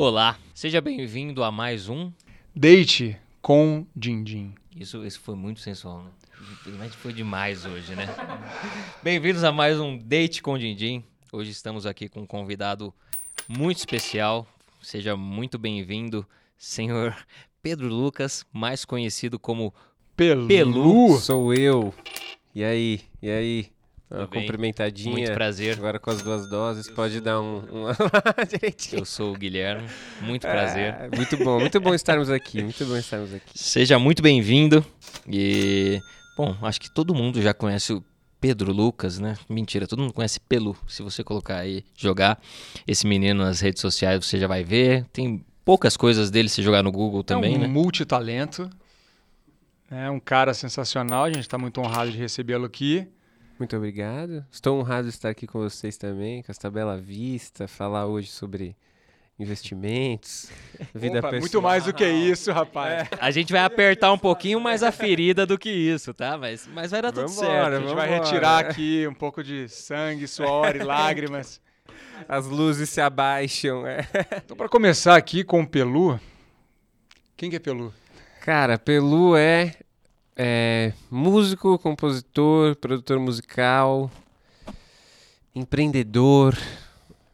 Olá, seja bem-vindo a mais um. Date com Dindim. Isso, isso foi muito sensual, né? Infelizmente foi demais hoje, né? Bem-vindos a mais um Date com Dindim. Hoje estamos aqui com um convidado muito especial. Seja muito bem-vindo, senhor Pedro Lucas, mais conhecido como Pelu. Pelu. Sou eu. E aí? E aí? Uma Tudo bem? cumprimentadinha. Muito prazer. Agora com as duas doses, pode dar um. um... direitinho. Eu sou o Guilherme. Muito prazer. É, muito bom, muito bom estarmos aqui. Muito bom estarmos aqui. Seja muito bem-vindo. E, bom, acho que todo mundo já conhece o Pedro Lucas, né? Mentira, todo mundo conhece Pelu. Se você colocar aí, jogar esse menino nas redes sociais, você já vai ver. Tem poucas coisas dele se jogar no Google também, é um né? multitalento. É um cara sensacional. A gente está muito honrado de recebê-lo aqui. Muito obrigado. Estou honrado de estar aqui com vocês também, com esta bela vista, falar hoje sobre investimentos, vida Opa, pessoal. muito mais do que isso, rapaz. A gente vai apertar um pouquinho mais a ferida do que isso, tá? Mas, mas vai dar tudo Vambora, certo. A gente vai vambora. retirar aqui um pouco de sangue, suor e lágrimas. As luzes se abaixam. é. Então, para começar aqui com o Pelu. Quem que é Pelu? Cara, Pelu é, é músico, compositor, produtor musical, empreendedor,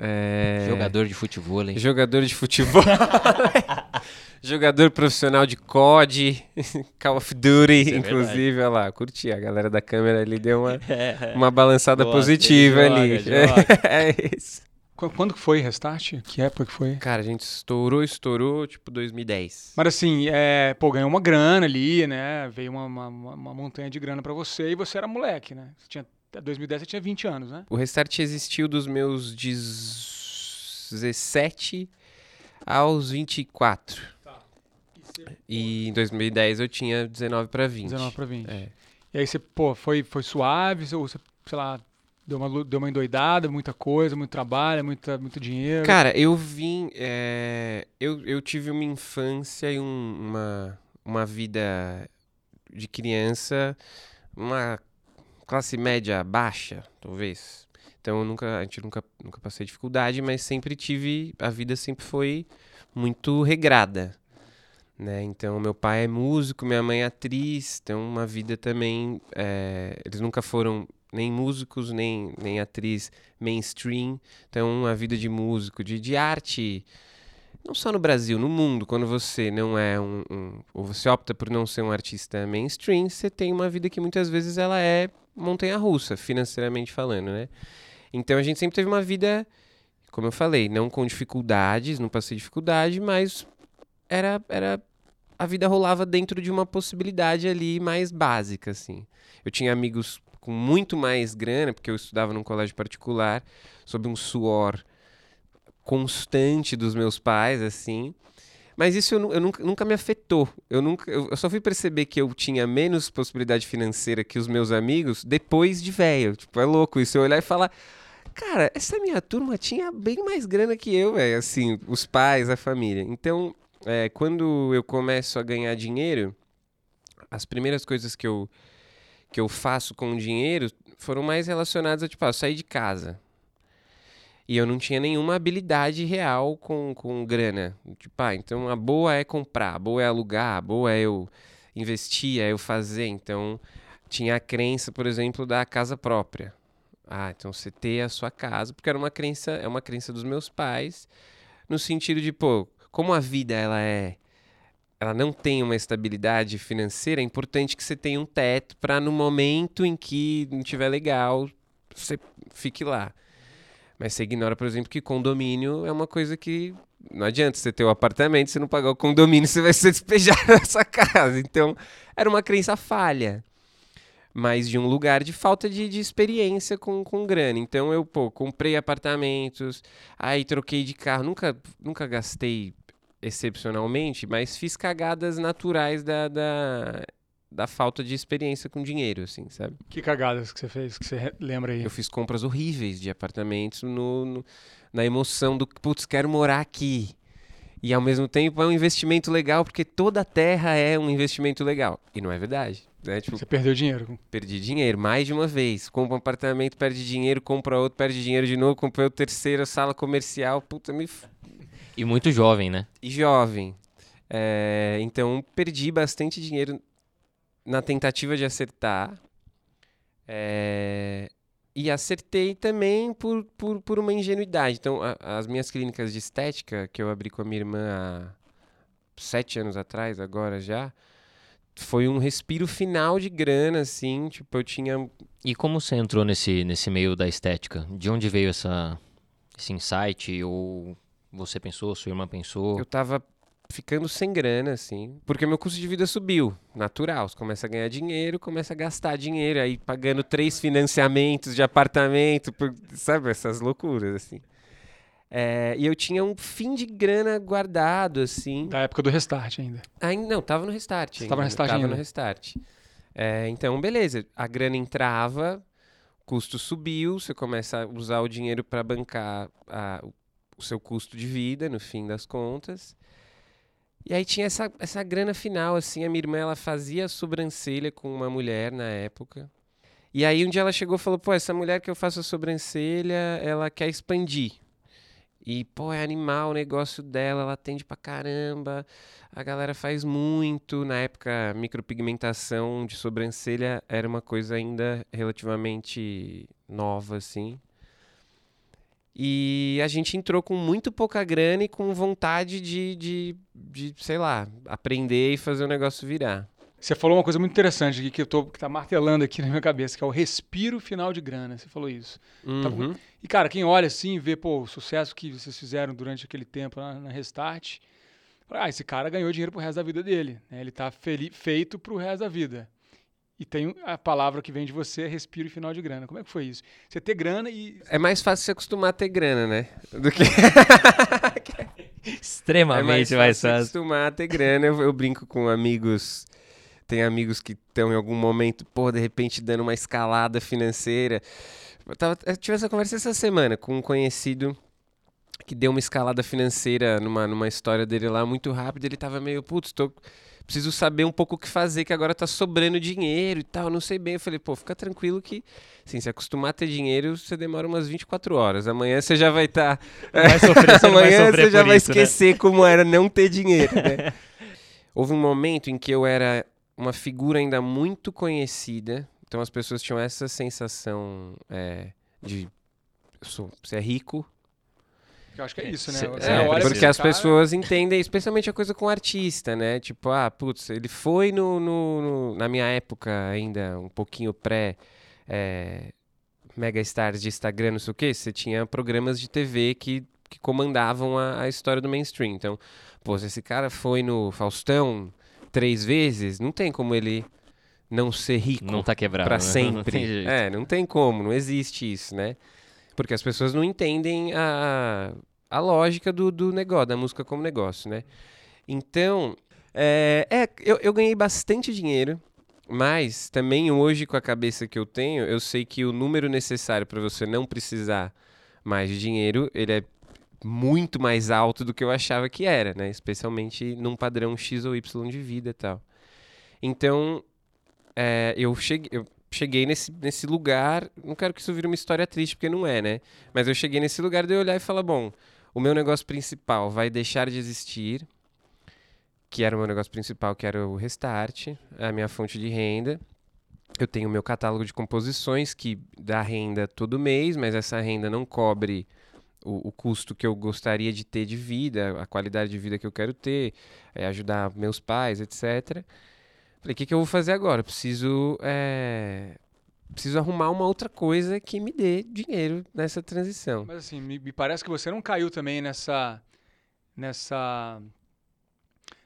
é, Jogador de futebol, hein? jogador de futebol, jogador profissional de COD, Call of Duty, Isso é inclusive, olha lá, curti, a galera da câmera ali deu uma, É. uma balançada Gosta, positiva ele ali. joga, joga. é isso. Qu- Quando que foi Restart? Que época que foi? Cara, a gente estourou, estourou, tipo 2010. Mas assim, é, pô, ganhou uma grana ali, né? Veio uma, uma, uma- montanha de grana pra você e você era moleque, né? Você tinha, até 2010 você tinha 20 anos, né? O Restart existiu dos meus 17 aos 24. E em 2010 eu tinha 19 para 20. 19 pra 20. É. E aí você, pô, foi, foi suave, ou você, sei lá, deu uma, deu uma endoidada, muita coisa, muito trabalho, muita, muito dinheiro. Cara, eu vim. é, eu, eu tive uma infância e um- uma, uma vida de criança, uma classe média baixa, talvez. Então nunca, a gente nunca, nunca passei dificuldade, mas sempre tive. A vida sempre foi muito regrada. Né? Então, meu pai é músico, minha mãe é atriz, então uma vida também. é, eles nunca foram nem músicos, nem, nem atriz mainstream. Então, uma vida de músico, de, de arte, não só no Brasil, no mundo, quando você não é um, um- ou você opta por não ser um artista mainstream, você tem uma vida que muitas vezes ela é montanha-russa, financeiramente falando, né? Então, a gente sempre teve uma vida, como eu falei, não com dificuldades, não passei dificuldade, mas era, era a vida rolava dentro de uma possibilidade ali mais básica, assim. Eu tinha amigos com muito mais grana, porque eu estudava num colégio particular, sob um suor constante dos meus pais, assim. Mas isso eu, eu nunca, nunca me afetou. Eu, nunca, eu, eu só fui perceber que eu tinha menos possibilidade financeira que os meus amigos depois de velho. Tipo, é louco isso. Eu olhar e falar, cara, essa minha turma tinha bem mais grana que eu, velho. Assim, os pais, a família. Então, é, quando eu começo a ganhar dinheiro, as primeiras coisas que eu, que eu faço com o dinheiro foram mais relacionadas a, tipo, ah, sair de casa. E eu não tinha nenhuma habilidade real com, com grana. Tipo, ah, então a boa é comprar, a boa é alugar, a boa é eu investir, é eu fazer. Então, tinha a crença, por exemplo, da casa própria. Ah, então você ter a sua casa, porque era uma crença, é uma crença dos meus pais, no sentido de, pô, como a vida ela é ela não tem uma estabilidade financeira, é importante que você tenha um teto para no momento em que não tiver legal, você fique lá. Mas você ignora, por exemplo, que condomínio é uma coisa que não adianta você ter o apartamento, se não pagar o condomínio, você vai ser despejado sua casa. Então, era uma crença falha. Mas de um lugar de falta de, de experiência com, com grana. Então, eu, pô, comprei apartamentos, aí troquei de carro. Nunca, nunca gastei excepcionalmente, mas fiz cagadas naturais da, da, da falta de experiência com dinheiro, assim, sabe? Que cagadas que você fez, que você lembra aí? Eu fiz compras horríveis de apartamentos no, no- na emoção do, putz, quero morar aqui. E ao mesmo tempo é um investimento legal, porque toda a terra é um investimento legal. E não é verdade. Né? Tipo, Você perdeu dinheiro. perdi dinheiro mais de uma vez. Compra um apartamento, perde dinheiro, compra outro, perde dinheiro de novo, comprei o terceiro, sala comercial. Puta, me. E muito jovem, né? E jovem. É, então, perdi bastante dinheiro na tentativa de acertar. É, e acertei também por, por, por uma ingenuidade. Então, a, as minhas clínicas de estética, que eu abri com a minha irmã há sete anos atrás, agora já, foi um respiro final de grana, assim. Tipo, eu tinha. E como você entrou nesse, nesse meio da estética? De onde veio essa, esse insight? Ou você pensou, sua irmã pensou? Eu tava ficando sem grana, assim. Porque meu custo de vida subiu. Natural. Você começa a ganhar dinheiro, começa a gastar dinheiro. Aí pagando três financiamentos de apartamento, por, sabe? Essas loucuras, assim. É, e eu tinha um fim de grana guardado, assim. Da época do restart ainda. Ainda não, tava no restart. Você tava no restart tava ainda? no restart. É, então, beleza. A grana entrava, custo subiu, você começa a usar o dinheiro para bancar a- o seu custo de vida, no fim das contas. E aí tinha essa, essa grana final, assim, a minha irmã, ela fazia sobrancelha com uma mulher na época. E aí um dia ela chegou e falou, pô, essa mulher que eu faço a sobrancelha, ela quer expandir. E, pô, é animal o negócio dela, ela atende pra caramba, a galera faz muito. Na época, micropigmentação de sobrancelha era uma coisa ainda relativamente nova, assim. E a gente entrou com muito pouca grana e com vontade de, de, de, sei lá, aprender e fazer o negócio virar. Você falou uma coisa muito interessante aqui que eu tô que tá martelando aqui na minha cabeça, que é o respiro final de grana. Você falou isso. Tá. Uhum. E, cara, quem olha assim e vê, pô, o sucesso que vocês fizeram durante aquele tempo lá na Restart, fala, ah, esse cara ganhou dinheiro pro resto da vida dele. né? Ele tá feito pro resto da vida. E tem a palavra que vem de você, é respiro final de grana. Como é que foi isso? Você ter grana e. É mais fácil se acostumar a ter grana, né? Do que é Extremamente mais, se fácil. acostumar a ter grana. Eu, eu brinco com amigos. Tem amigos que estão em algum momento, pô, de repente dando uma escalada financeira. Eu, tava, eu tive essa conversa essa semana com um conhecido que deu uma escalada financeira numa, numa história dele lá muito rápido. Ele tava meio, putz, tô, preciso saber um pouco o que fazer, que agora tá sobrando dinheiro e tal, não sei bem. Eu falei, pô, fica tranquilo que, assim, se acostumar a ter dinheiro, você demora umas 24 horas. Amanhã você já vai estar. Vai sofrer, você não vai Amanhã sofrer você já vai isso, né? esquecer como era não ter dinheiro, né? Houve um momento em que eu era uma figura ainda muito conhecida, então as pessoas tinham essa sensação é, de sou, você é rico, Eu acho que é isso, né? É, olha porque esse as cara- pessoas entendem, especialmente a coisa com artista, né? Tipo, ah, putz, ele foi no, no- no- na minha época ainda, um pouquinho pré é, mega stars de Instagram, não sei o quê, você tinha programas de TV que, que comandavam a, a história do mainstream. Então, pô, se esse cara foi no Faustão três vezes, não tem como ele não ser rico Não tá quebrado. pra né? Não sempre. tem jeito. é, não tem como, não existe isso, né? Porque as pessoas não entendem a, a lógica do, do negócio, da música como negócio, né? Então, é, é, eu, eu ganhei bastante dinheiro, mas também hoje, com a cabeça que eu tenho, eu sei que o número necessário para você não precisar mais de dinheiro, ele é muito mais alto do que eu achava que era, né? Especialmente num padrão X ou Y de vida e tal. Então, é, eu cheguei, eu cheguei nesse, nesse lugar. Não quero que isso vire uma história triste, porque não é, né? Mas eu cheguei nesse lugar de eu olhar e falar: bom, o meu negócio principal vai deixar de existir, que era o meu negócio principal, que era o Restart, a minha fonte de renda. Eu tenho o meu catálogo de composições que dá renda todo mês, mas essa renda não cobre o, o custo que eu gostaria de ter de vida, a qualidade de vida que eu quero ter, é, ajudar meus pais, etc. Falei, o que, que eu vou fazer agora? Eu Preciso, é, preciso arrumar uma outra coisa que me dê dinheiro nessa transição. Mas assim, me, me parece que você não caiu também nessa. nessa.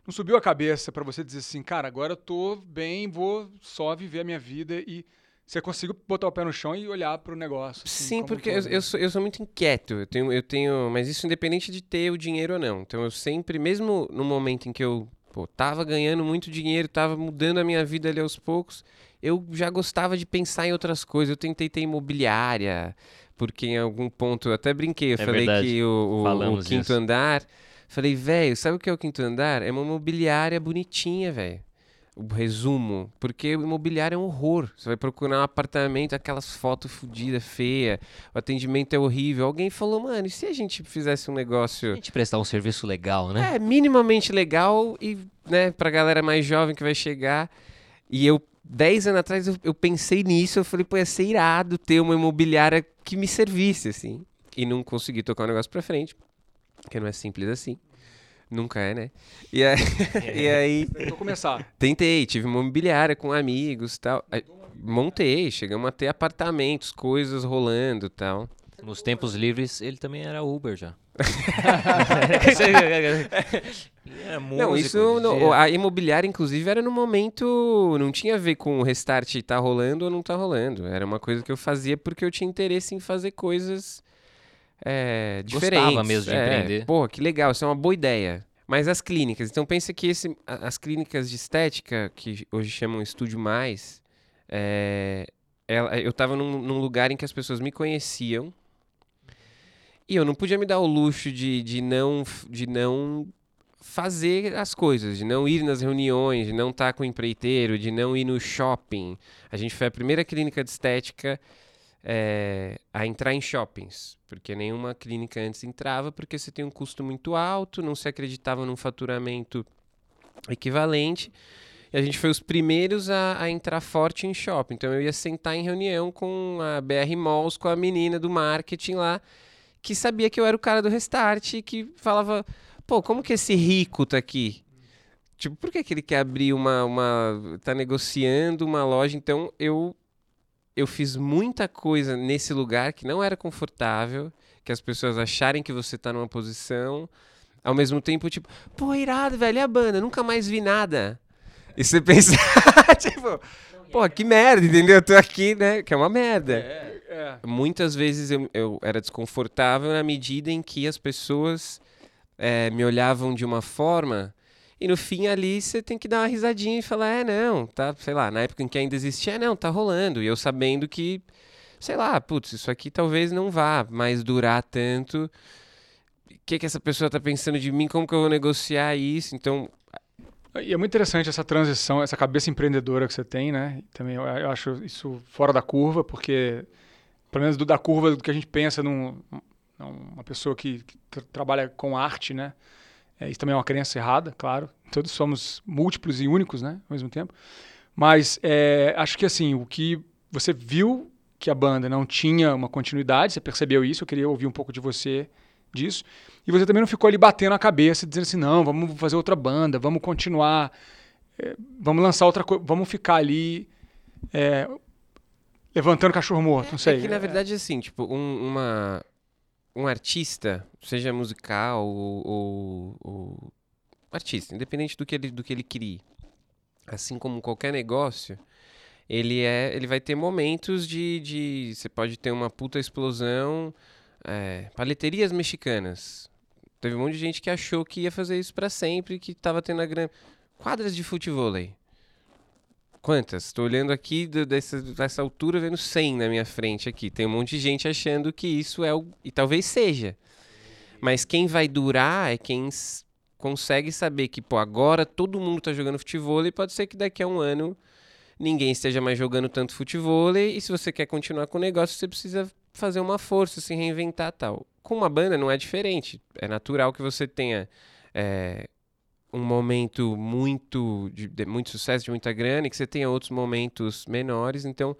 Não subiu a cabeça pra você dizer assim, cara, agora eu tô bem, vou só viver a minha vida e você conseguiu botar o pé no chão e olhar pro negócio. assim, Sim, porque eu, todo, eu né? sou, eu sou muito inquieto. Eu tenho, eu tenho, mas isso independente de ter o dinheiro ou não. Então eu sempre, mesmo no momento em que eu pô, tava ganhando muito dinheiro, tava mudando a minha vida ali aos poucos, eu já gostava de pensar em outras coisas. Eu tentei ter imobiliária, porque em algum ponto eu até brinquei. Eu É falei verdade. que o, o- o quinto disso. andar. Falei, velho, sabe o que é o quinto andar? É uma imobiliária bonitinha, velho. O resumo, porque o imobiliário é um horror. Você vai procurar um apartamento, aquelas fotos fodidas, feia, o atendimento é horrível. Alguém falou, mano, e se a gente fizesse um negócio. A gente prestar um serviço legal, né? É, minimamente legal e, né, pra galera mais jovem que vai chegar. E eu, 10 anos atrás, eu, eu pensei nisso, eu falei, pô, ia ser irado ter uma imobiliária que me servisse, assim. E não consegui tocar o negócio pra frente, porque não é simples assim. Nunca é, né? E aí, e aí Tentou começar. tentei, tive uma imobiliária com amigos e tal. Aí, montei, chegamos a ter apartamentos, coisas rolando e tal. Nos tempos livres, ele também era Uber já. era músico, não, isso, no- a imobiliária, inclusive, era no momento. Não tinha a ver com o restart tá rolando ou não tá rolando. Era uma coisa que eu fazia porque eu tinha interesse em fazer coisas é, Gostava diferentes. mesmo de É, empreender. Pô, que legal, isso é uma boa ideia. Mas as clínicas, então pensa que esse, as clínicas de estética, que hoje chamam Estúdio Mais, é, ela- eu tava num, num lugar em que as pessoas me conheciam e eu não podia me dar o luxo de, de, não, de não fazer as coisas, de não ir nas reuniões, de não estar com o empreiteiro, de não ir no shopping. A gente foi a primeira clínica de estética é, a entrar em shoppings, porque nenhuma clínica antes entrava, porque você tem um custo muito alto, não se acreditava num faturamento equivalente. E a gente foi os primeiros a, a entrar forte em shopping. Então eu ia sentar em reunião com a BR Malls, com a menina do marketing lá, que sabia que eu era o cara do Restart e que falava: pô, como que esse rico tá aqui? Tipo, por que, que ele quer abrir uma, uma. tá negociando uma loja? Então eu eu fiz muita coisa nesse lugar que não era confortável, que as pessoas acharem que você tá numa posição, ao mesmo tempo, tipo, pô, irado, velho, e a banda? Nunca mais vi nada. E você pensa, tipo, pô, que merda, entendeu? Eu tô aqui, né? Que é uma merda. É. Muitas vezes eu, eu era desconfortável na medida em que as pessoas eh, me olhavam de uma forma e no fim ali você tem que dar uma risadinha e falar, é, não, tá, sei lá, na época em que ainda existia, é, não, tá rolando. E eu sabendo que, sei lá, putz, isso aqui talvez não vá mais durar tanto. O que que essa pessoa tá pensando de mim? Como que eu vou negociar isso? Então, E é muito interessante essa transição, essa cabeça empreendedora que você tem, né? Também eu, acho isso fora da curva, porque, pelo menos do, da curva do que a gente pensa num, uma pessoa que, que tra- trabalha com arte, né? É, isso também é uma crença errada, claro. Todos somos múltiplos e únicos, né? Ao mesmo tempo. Mas é, acho que, assim, o que você viu que a banda não tinha uma continuidade, você percebeu isso, eu queria ouvir um pouco de você disso. E você também não ficou ali batendo a cabeça, dizendo assim, não, vamos fazer outra banda, vamos continuar, é, vamos lançar outra coisa, vamos ficar ali é, levantando cachorro morto, não sei. É que na verdade, assim, tipo, um, uma, um artista, seja musical ou, ou- ou artista, independente do que ele, do que ele crie, assim como qualquer negócio, ele é, ele vai ter momentos de, de você pode ter uma puta explosão, é, paleterias mexicanas. Teve um monte de gente que achou que ia fazer isso pra sempre, que tava tendo a grana. Quadras de futevôlei. Quantas? Tô olhando aqui do- dessa, dessa altura, vendo 100 na minha frente aqui. Tem um monte de gente achando que isso é o. E talvez seja. Mas quem vai durar é quem consegue saber que, pô, agora todo mundo tá jogando futebol e pode ser que daqui a um ano ninguém esteja mais jogando tanto futebol. E se você quer continuar com o negócio, você precisa fazer uma força, se reinventar tal. Com uma banda não é diferente. É natural que você tenha. é, um momento muito de, de muito sucesso, de muita grana, e que você tenha outros momentos menores. Então,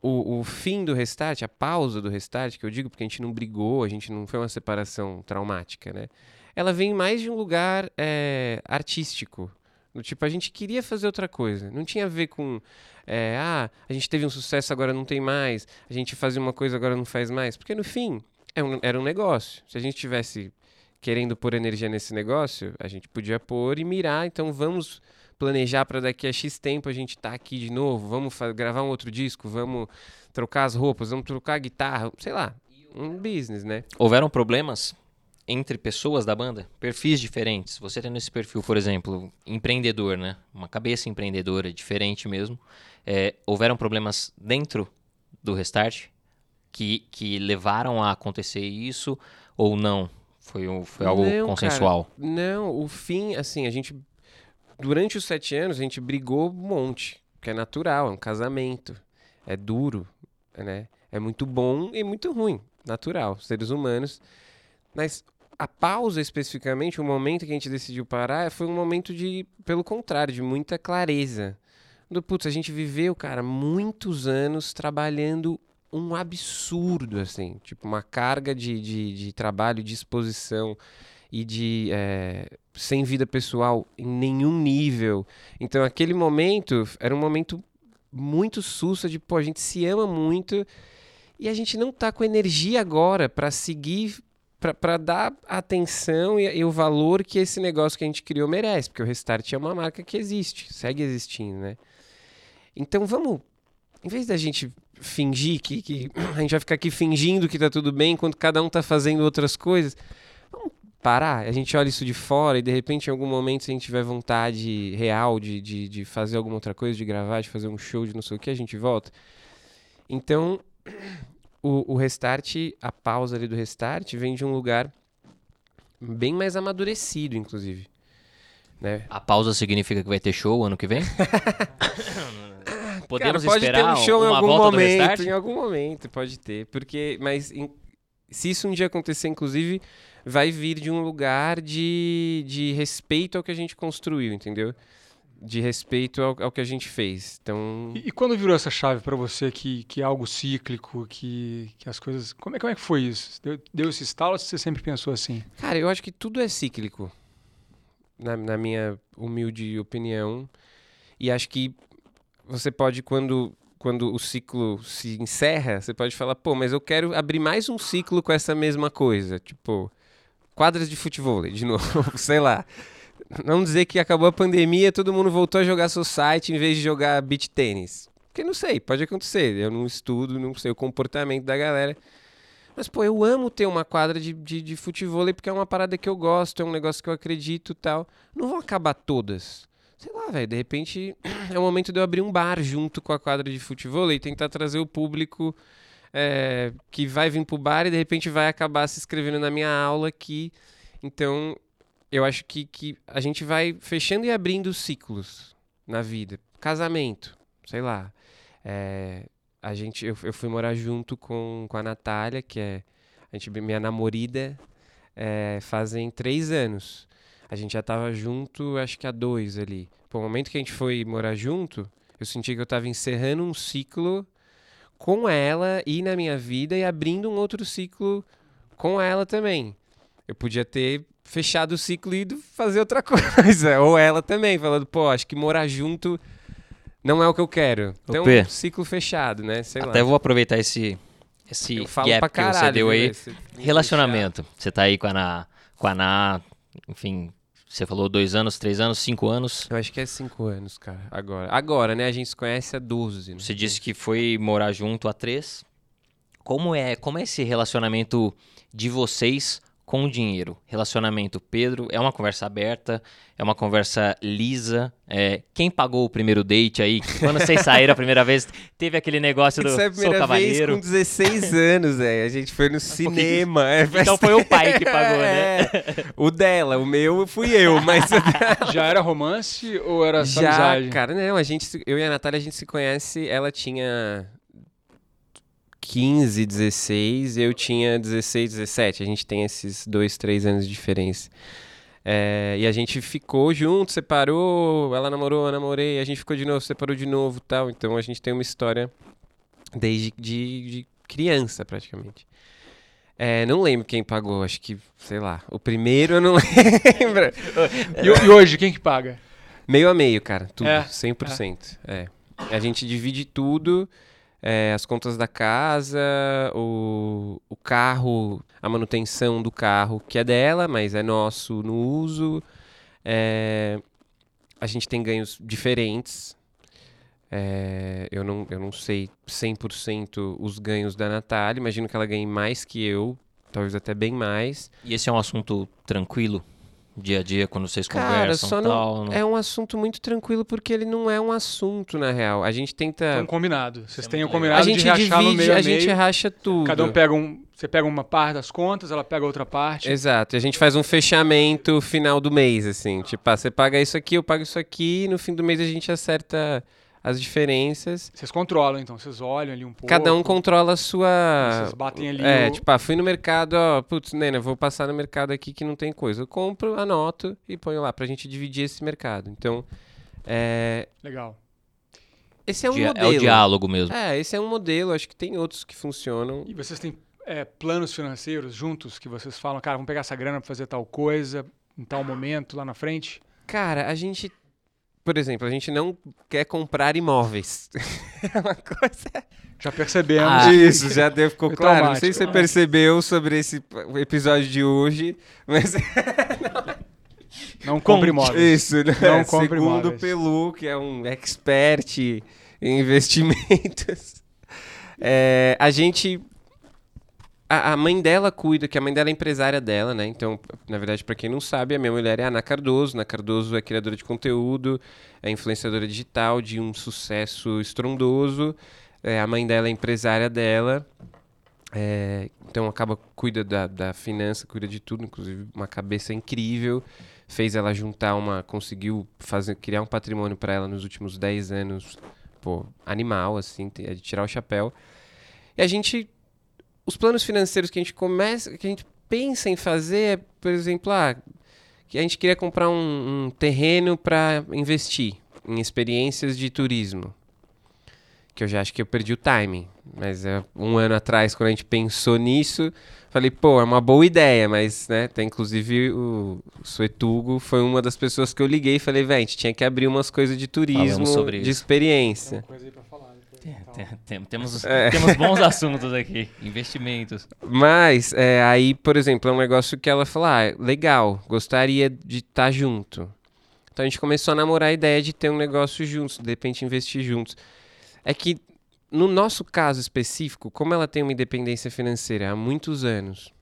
o, o fim do restart, a pausa do restart, que eu digo porque a gente não brigou, a gente não foi uma separação traumática, né? Ela vem mais de um lugar é, artístico. Do tipo, a gente queria fazer outra coisa. Não tinha a ver com, é, ah, a gente teve um sucesso, agora não tem mais. A gente fazia uma coisa, agora não faz mais. Porque no fim, é um- era um negócio. Se a gente tivesse querendo pôr energia nesse negócio, a gente podia pôr e mirar. Então vamos planejar para daqui a X tempo a gente tá aqui de novo, vamos gravar um outro disco, vamos trocar as roupas, vamos trocar a guitarra, sei lá, um business, né? Houveram problemas entre pessoas da banda? Perfis diferentes. Você tendo esse perfil, por exemplo, empreendedor, né? Uma cabeça empreendedora, diferente mesmo. É, houveram problemas dentro do Restart que, que levaram a acontecer isso ou não? Foi, um- foi algo Não, consensual? Não, o fim, assim, a gente durante os sete anos a gente brigou um monte, que é natural, é um casamento, é duro, né? É muito bom e muito ruim, natural, seres humanos. Mas a pausa especificamente, o momento que a gente decidiu parar, foi um momento de, pelo contrário, de muita clareza. Do, putz, a gente viveu, cara, muitos anos trabalhando um absurdo, assim. Tipo, uma carga de, de, de trabalho, de exposição e de é, sem vida pessoal em nenhum nível. Então, aquele momento era um momento muito sussa de, pô, a gente se ama muito e a gente não tá com energia agora para seguir para dar atenção e, e, o valor que esse negócio que a gente criou merece, porque o Restart é uma marca que existe, segue existindo, né? Então vamos, em vez da gente fingir que, que a gente vai ficar aqui fingindo que tá tudo bem, enquanto cada um tá fazendo outras coisas, vamos parar, a gente olha isso de fora e de repente em algum momento se a gente tiver vontade real de, de, de fazer alguma outra coisa, de gravar, de fazer um show, de não sei o que, a gente volta. Então, o, o restart, a pausa ali do restart, vem de um lugar bem mais amadurecido, inclusive. Né? A pausa significa que vai ter show ano que vem? Podemos Cara, pode esperar ter um show uma em algum volta do momento, restart? em algum momento pode ter, porque mas em- se isso um dia acontecer, inclusive, vai vir de um lugar de, de respeito ao que a gente construiu, entendeu? De respeito ao, ao que a gente fez. Então, E, e quando virou essa chave para você que, que é algo cíclico, que, que as coisas. Como é, como é que foi isso? Deu, deu esse estalo ou você sempre pensou assim? Cara, eu acho que tudo é cíclico, na, na minha humilde opinião. E acho que você pode, quando, quando o ciclo se encerra, você pode falar, pô, mas eu quero abrir mais um ciclo com essa mesma coisa. Tipo, quadras de futebol, de novo, sei lá. Não dizer que acabou a pandemia, todo mundo voltou a jogar society em vez de jogar beach tênis. Porque não sei, pode acontecer. Eu não estudo, não sei o comportamento da galera. Mas, pô, eu amo ter uma quadra de, de, de futebol porque é uma parada que eu gosto, é um negócio que eu acredito tal. Não vão acabar todas. Sei lá, velho, de repente é o momento de eu abrir um bar junto com a quadra de futebol e tentar trazer o público é, que vai vir pro bar e de repente vai acabar se inscrevendo na minha aula aqui. Então, eu acho que, que a gente vai fechando e abrindo ciclos na vida. Casamento, sei lá. É, a gente, eu, eu fui morar junto com, com a Natália, que é a gente, minha namorada, é, fazem três anos. A gente já tava junto, acho que há dois ali. Pô, o momento que a gente foi morar junto, eu senti que eu tava encerrando um ciclo com ela e na minha vida e abrindo um outro ciclo com ela também. Eu podia ter fechado o ciclo e ido fazer outra coisa. Ou ela também, falando, pô, acho que morar junto não é o que eu quero. Então, Pê. ciclo fechado, né? Sei Até lá. vou aproveitar esse, esse gap que você deu aí. Relacionamento. Você tá aí com a Ana, com a Ana, enfim, você falou dois anos, três anos, cinco anos. Eu acho que é cinco anos, cara. Agora. Agora, né? A gente se conhece há 12. Né? Você disse que foi morar junto há três. Como é, como é esse relacionamento de vocês com o dinheiro? Relacionamento, Pedro, é uma conversa aberta, é uma conversa lisa. É, quem pagou o primeiro date aí? Quando vocês saíram a primeira vez, teve aquele negócio do Isso é a sou primeira vez cavaleiro. com 16 anos, velho. A gente foi no cinema. é, Então foi o pai que pagou, né? É. O dela, o meu fui eu, mas Já era romance ou era só já, amizade? cara, não, a gente, eu e a Natália, a gente se conhece, ela tinha 15, 16, eu tinha 16, 17. A gente tem esses dois, três anos de diferença. É, e a gente ficou junto, separou, ela namorou, eu namorei, a gente ficou de novo, separou de novo tal. Então a gente tem uma história desde de, de criança, praticamente. É, não lembro quem pagou, acho que, sei lá, o primeiro eu não lembro. E, e hoje, quem que paga? Meio a meio, cara. Tudo. É, 100%. É. A gente divide tudo. É, as contas da casa, o, o carro, a manutenção do carro, que é dela, mas é nosso no uso. É, a gente tem ganhos diferentes. É, eu, não, eu não sei 100% os ganhos da Natália. Imagino que ela ganhe mais que eu, talvez até bem mais. E esse é um assunto tranquilo dia a dia quando vocês Cara, conversam só tal? não- é um assunto muito tranquilo porque ele não é um assunto, na real. A gente tenta. Então, combinado. Vocês é têm o muito combinado a gente de rachar no divide, meio a a gente meio. racha tudo. Cada um pega um. Você pega uma parte das contas, ela pega outra parte. Exato, e a gente faz um fechamento final do mês, assim. Tipo, ah, você paga isso aqui, eu pago isso aqui, e no fim do mês a gente acerta as diferenças. Vocês controlam, então. Vocês olham ali um pouco. Cada um controla a sua. Vocês batem ali É, o- tipo, ah, fui no mercado, ó, putz, Nena, vou passar no mercado aqui que não tem coisa. Eu compro, anoto e ponho lá pra gente dividir esse mercado. Então, é, Legal. esse é um Dia- modelo. é o diálogo mesmo. É, esse é um modelo, acho que tem outros que funcionam. E vocês têm é, planos financeiros juntos que vocês falam, cara, vamos pegar essa grana pra fazer tal coisa em tal momento lá na frente? Cara, a gente. Por exemplo, a gente não quer comprar imóveis. é uma coisa. Já percebemos. Ah, Isso, já deve ficou Foi claro. Não sei se você percebeu sobre esse episódio de hoje, mas Não compre imóveis. isso, né? Não compre Segundo imóveis. Pelu, que é um expert em investimentos, é, a gente a, a mãe dela cuida, que a mãe dela é empresária dela, né? Então, na verdade, pra quem não sabe, a minha mulher é a Ana Cardoso. Ana Cardoso é criadora de conteúdo, é influenciadora digital de um sucesso estrondoso. É, a mãe dela é empresária dela. É, então acaba cuida da, da finança, cuida de tudo, inclusive uma cabeça incrível. Fez ela juntar uma, conseguiu fazer, criar um patrimônio para ela nos últimos 10 anos, pô, animal assim, é de tirar o chapéu. E a gente os planos financeiros que a gente começa, que a gente pensa em fazer é, por exemplo, ah, que a gente queria comprar um, um terreno para investir em experiências de turismo. Que eu já acho que eu perdi o timing. Mas é, um ano atrás, quando a gente pensou nisso, falei, pô, é uma boa ideia, mas, né, tem inclusive o, o Suetugo foi uma das pessoas que eu liguei e falei, velho, a gente tinha que abrir umas coisas de turismo, sobre de isso. experiência. coisa aí pra. Tem- tem- tem- temos, É. temos bons assuntos aqui. Investimentos. Mas, é, aí, por exemplo, é um negócio que ela falou, ah, legal, gostaria de estar junto. Então a gente começou a namorar a ideia de ter um negócio juntos, de repente investir juntos. É que, no nosso caso específico, como ela tem uma independência financeira há muitos anos,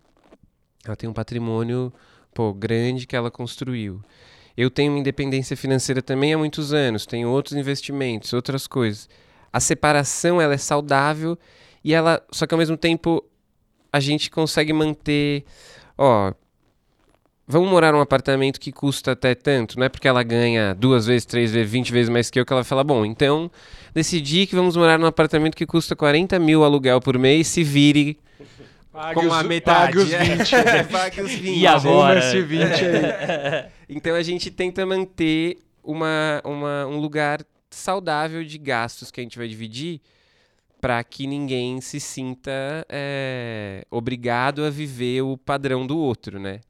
ela tem um patrimônio, pô, grande que ela construiu. Eu tenho uma independência financeira também há muitos anos, tenho outros investimentos, outras coisas. A separação, ela é saudável e ela, só que ao mesmo tempo a gente consegue manter, ó, vamos morar num apartamento que custa até tanto, não é porque ela ganha duas vezes, três vezes, vinte vezes mais que eu que ela fala, bom, então decidi que vamos morar num apartamento que custa 40 mil aluguel por mês, se vire Pague com os, a metade. Pague os 20. É, pague os 20. E agora? Esse 20 aí. Então a gente tenta manter uma, uma- um lugar saudável de gastos que a gente vai dividir para que ninguém se sinta é, obrigado a viver o padrão do outro, né?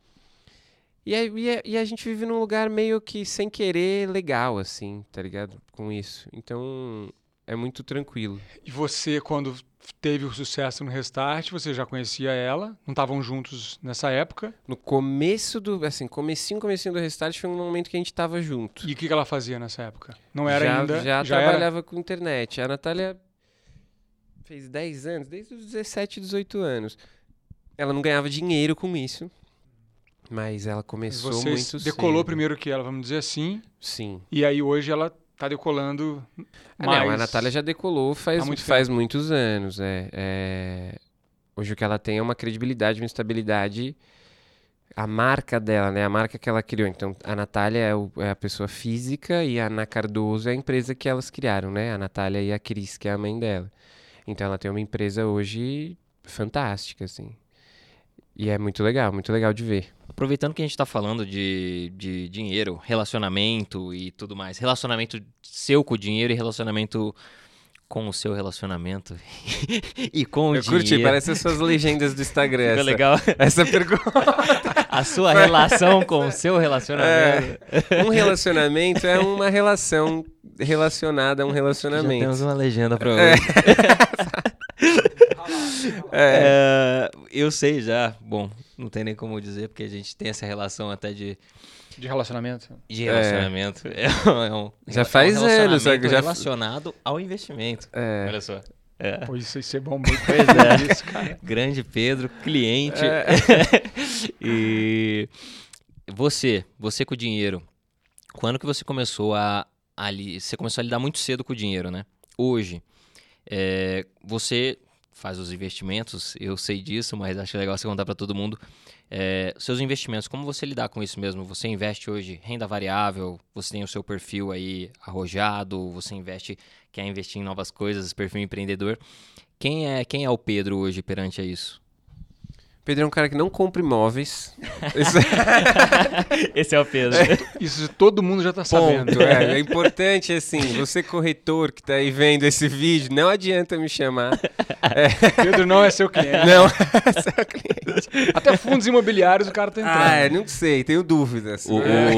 E a, e, a, e a gente vive num lugar meio que sem querer legal, assim, tá ligado? Com isso. Então é muito tranquilo. E você, quando teve o sucesso no Restart, você já conhecia ela? Não estavam juntos nessa época? No começo do, assim, comecinho, comecinho do Restart foi um momento que a gente tava junto. E o que que ela fazia nessa época? Não era já, ainda. Já, era? trabalhava com internet. A Natália fez 10 anos, desde os 17, 18 anos. Ela não ganhava dinheiro com isso, mas ela começou Vocês muito decolou cedo. primeiro que ela, vamos dizer assim. Sim. E aí hoje ela tá decolando Ah, mais. Não, a Natália já decolou faz, Há muito faz muitos anos. É, é. Hoje o que ela tem é uma credibilidade, uma estabilidade. A marca dela, né? A marca que ela criou. Então, a Natália é, o- é a pessoa física e a Ana Cardoso é a empresa que elas criaram, né? A Natália e a Cris, que é a mãe dela. Então, ela tem uma empresa hoje fantástica, assim. E é muito legal, muito legal de ver. Aproveitando que a gente tá falando de, de dinheiro, relacionamento e tudo mais. Relacionamento seu com o dinheiro e relacionamento com o seu relacionamento. e com o Eu dinheiro. curti, parece as suas legendas do Instagram. Ficou Essa, legal. essa pergunta. A sua relação com o seu relacionamento. Um relacionamento é uma relação relacionada a um Já relacionamento. temos uma legenda pra É. hoje. É, eu sei já. Bom, não tem nem como dizer, porque a gente tem essa relação até de, De relacionamento. de relacionamento. É, um- é um, Já é um faz relacionamento sabe? Já- relacionado ao investimento. É. Olha só. É. Pô, isso isso é bom muito Pois é. isso, cara. Grande Pedro, cliente. É. e você, você com o dinheiro, quando que você começou a, a você começou a lidar muito cedo com o dinheiro, né? Hoje, é, você faz os investimentos, eu sei disso, mas acho legal você contar para todo mundo. É, seus investimentos, como você lidar com isso mesmo? Você investe hoje renda variável, você tem o seu perfil aí arrojado, você investe, quer investir em novas coisas, perfil empreendedor. Quem é, quem é o Pedro hoje perante a isso? Pedro é um cara que não compra imóveis. Isso Esse é o Pedro. Isso todo mundo já tá sabendo. Ponto. É, é importante, assim, você corretor que tá aí vendo esse vídeo, não adianta me chamar. Pedro não é seu cliente. Não, seu cliente. Até fundos imobiliários o cara tá entrando. Ah, é, não sei, tenho dúvidas. O, o, É,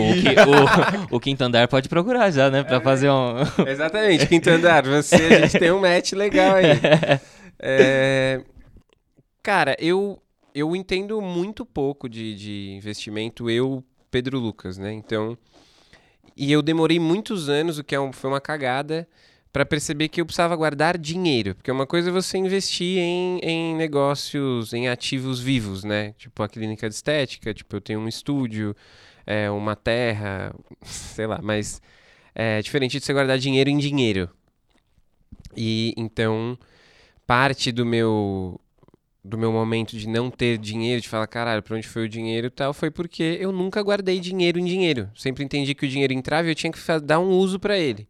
o, o- o Quinto Andar pode procurar já, né? Pra fazer um. Exatamente, quinto andar, você, a gente tem um match legal aí. É, Cara, eu, eu entendo muito pouco de, de investimento, eu, Pedro Lucas, né? Então, e eu demorei muitos anos, o que é um- foi uma cagada, para perceber que eu precisava guardar dinheiro. Porque uma coisa é você investir em, em negócios, em ativos vivos, né? Tipo a clínica de estética, tipo eu tenho um estúdio, é, uma terra, sei lá, mas é diferente de você guardar dinheiro em dinheiro. E então, parte do meu do meu momento de não ter dinheiro, de falar, caralho, pra onde foi o dinheiro e tal, foi porque eu nunca guardei dinheiro em dinheiro. Sempre entendi que o dinheiro entrava e eu tinha que dar um uso pra ele.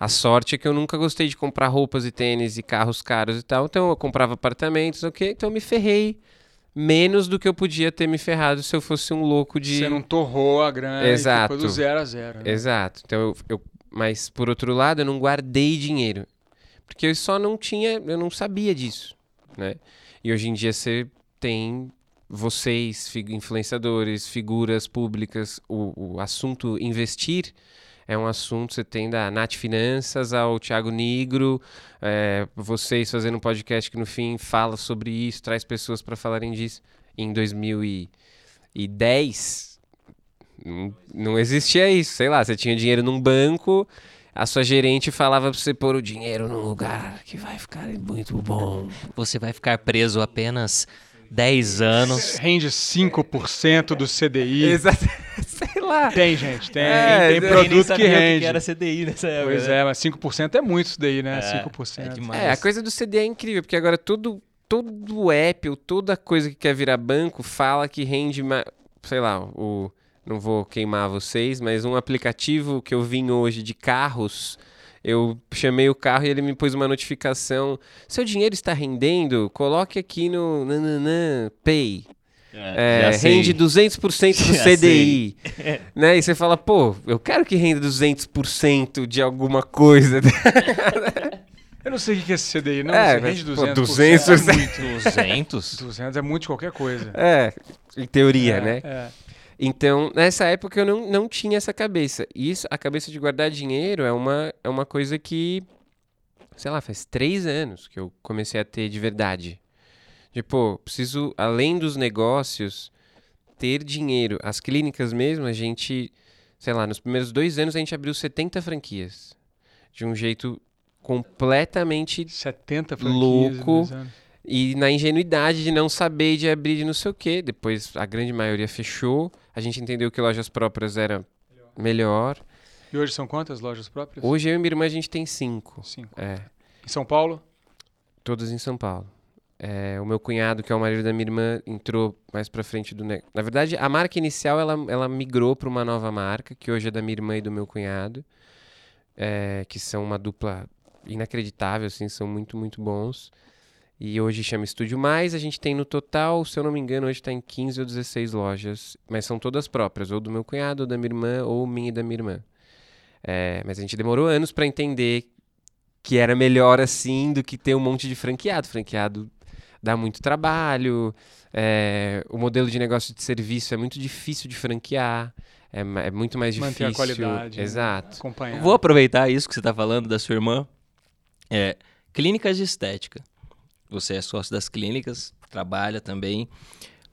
A sorte é que eu nunca gostei de comprar roupas e tênis e carros caros e tal, então eu comprava apartamentos, ok? Então eu me ferrei menos do que eu podia ter me ferrado se eu fosse um louco de. Você não torrou a grana Exato. do zero a zero. né? Exato. Então, eu, eu- mas por outro lado, eu não guardei dinheiro. Porque eu só não tinha, eu não sabia disso, né? E hoje em dia você tem vocês, fi- influenciadores, figuras públicas, o, o assunto investir é um assunto, você tem da Nath Finanças ao Thiago Nigro, é, vocês fazendo um podcast que no fim fala sobre isso, traz pessoas para falarem disso. Em 2010, não, não existia isso. Sei lá, você tinha dinheiro num banco, a sua gerente falava pra você pôr o dinheiro num lugar que vai ficar muito bom. Você vai ficar preso apenas 10 anos. Rende 5% do CDI. Exato. Sei lá. Tem, gente. Tem, É, tem produto que rende. CDI nessa época. Pois é, mas 5% é muito isso daí, né? É, 5%. é demais. É, a coisa do CD é incrível, porque agora todo, todo app ou toda coisa que quer virar banco fala que rende, sei lá, o não vou queimar vocês, mas um aplicativo que eu vim hoje de carros, eu chamei o carro e ele me pôs uma notificação, seu dinheiro está rendendo, coloque aqui no nananã, Pay. É, sei. rende 200% do Já CDI. né? E você fala, pô, eu quero que renda 200% de alguma coisa. Eu não sei o que é esse CDI, não. É, É, rende pô, 200%. 200%. É muito. 200? 200 é muito de qualquer coisa. é, em teoria, é, né? É. Então, nessa época eu não, não tinha essa cabeça. E isso, a cabeça de guardar dinheiro é uma, é uma coisa que, sei lá, faz três anos que eu comecei a ter de verdade. Tipo, preciso, além dos negócios, ter dinheiro. As clínicas mesmo, a gente, sei lá, nos primeiros dois anos a gente abriu 70 franquias. De um jeito completamente 70 franquias. em Louco. e na ingenuidade de não saber de abrir de não sei o quê. Depois a grande maioria fechou. A gente entendeu que lojas próprias era melhor. E hoje são quantas lojas próprias? Hoje eu e minha irmã a gente tem cinco. Cinco. É, Em São Paulo? todas em São Paulo. É, o meu cunhado, que é o marido da minha irmã, entrou mais pra frente do negócio. Na verdade, a marca inicial ela, ela migrou para uma nova marca, que hoje é da minha irmã e do meu cunhado, é, que são uma dupla inacreditável, assim, são muito, muito bons. E hoje chama Estúdio Mais. A gente tem no total, se eu não me engano, hoje está em 15 ou 16 lojas, mas são todas próprias, ou do meu cunhado, ou da minha irmã, ou minha e da minha irmã. É, mas a gente demorou anos para entender que era melhor assim do que ter um monte de franqueado. Franqueado dá muito trabalho, é, o modelo de negócio de serviço é muito difícil de franquear, é, é muito mais Manter a difícil. qualidade, né? Exato. Acompanhar. Vou aproveitar isso que você está falando da sua irmã. É, clínicas de estética. Você é sócio das clínicas, trabalha também.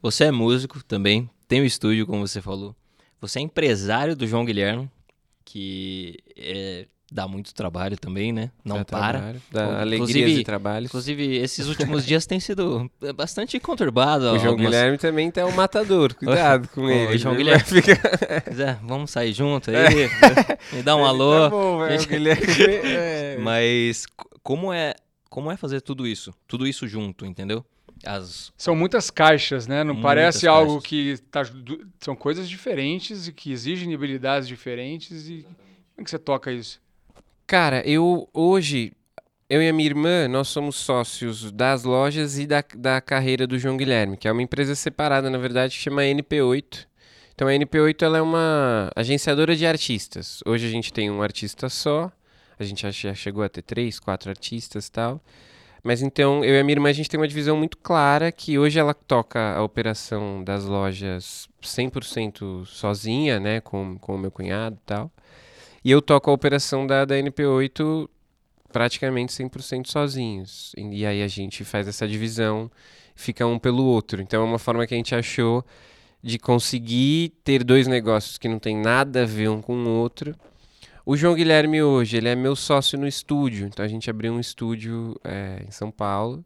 Você é músico também, tem um estúdio, como você falou. Você é empresário do João Guilherme, que é, dá muito trabalho também, né? Não Dá para. trabalho, Dá Inclusive- alegrias e trabalhos. Inclusive, esses últimos dias têm sido bastante conturbados. O João algumas- Guilherme também tá um matador. Cuidado com Ô, ele. João ele Guilherme. Pois é, vamos sair junto aí. Me dá um alô. Tá bom, velho. O Guilherme. é. Mas como é, como é fazer tudo isso? Tudo isso junto, entendeu? As São muitas caixas, né? Não Muitas parece algo caixas. que tá, são coisas diferentes e que exigem habilidades diferentes e como é que você toca isso? Cara, eu hoje, eu e a minha irmã, nós somos sócios das lojas e da, da carreira do João Guilherme, que é uma empresa separada, na verdade, que chama NP8. Então a NP8 ela é uma agenciadora de artistas. Hoje a gente tem um artista só, a gente já chegou a ter três, quatro artistas e tal. Mas então, eu e a minha irmã, a gente tem uma divisão muito clara que hoje ela toca a operação das lojas 100% sozinha, né, com, com o meu cunhado e tal. E eu toco a operação da, da NP8 praticamente 100% sozinhos. E, e aí a gente faz essa divisão, fica um pelo outro. Então é uma forma que a gente achou de conseguir ter dois negócios que não tem nada a ver um com o outro. O João Guilherme hoje, ele é meu sócio no estúdio. Então a gente abriu um estúdio é, em São Paulo.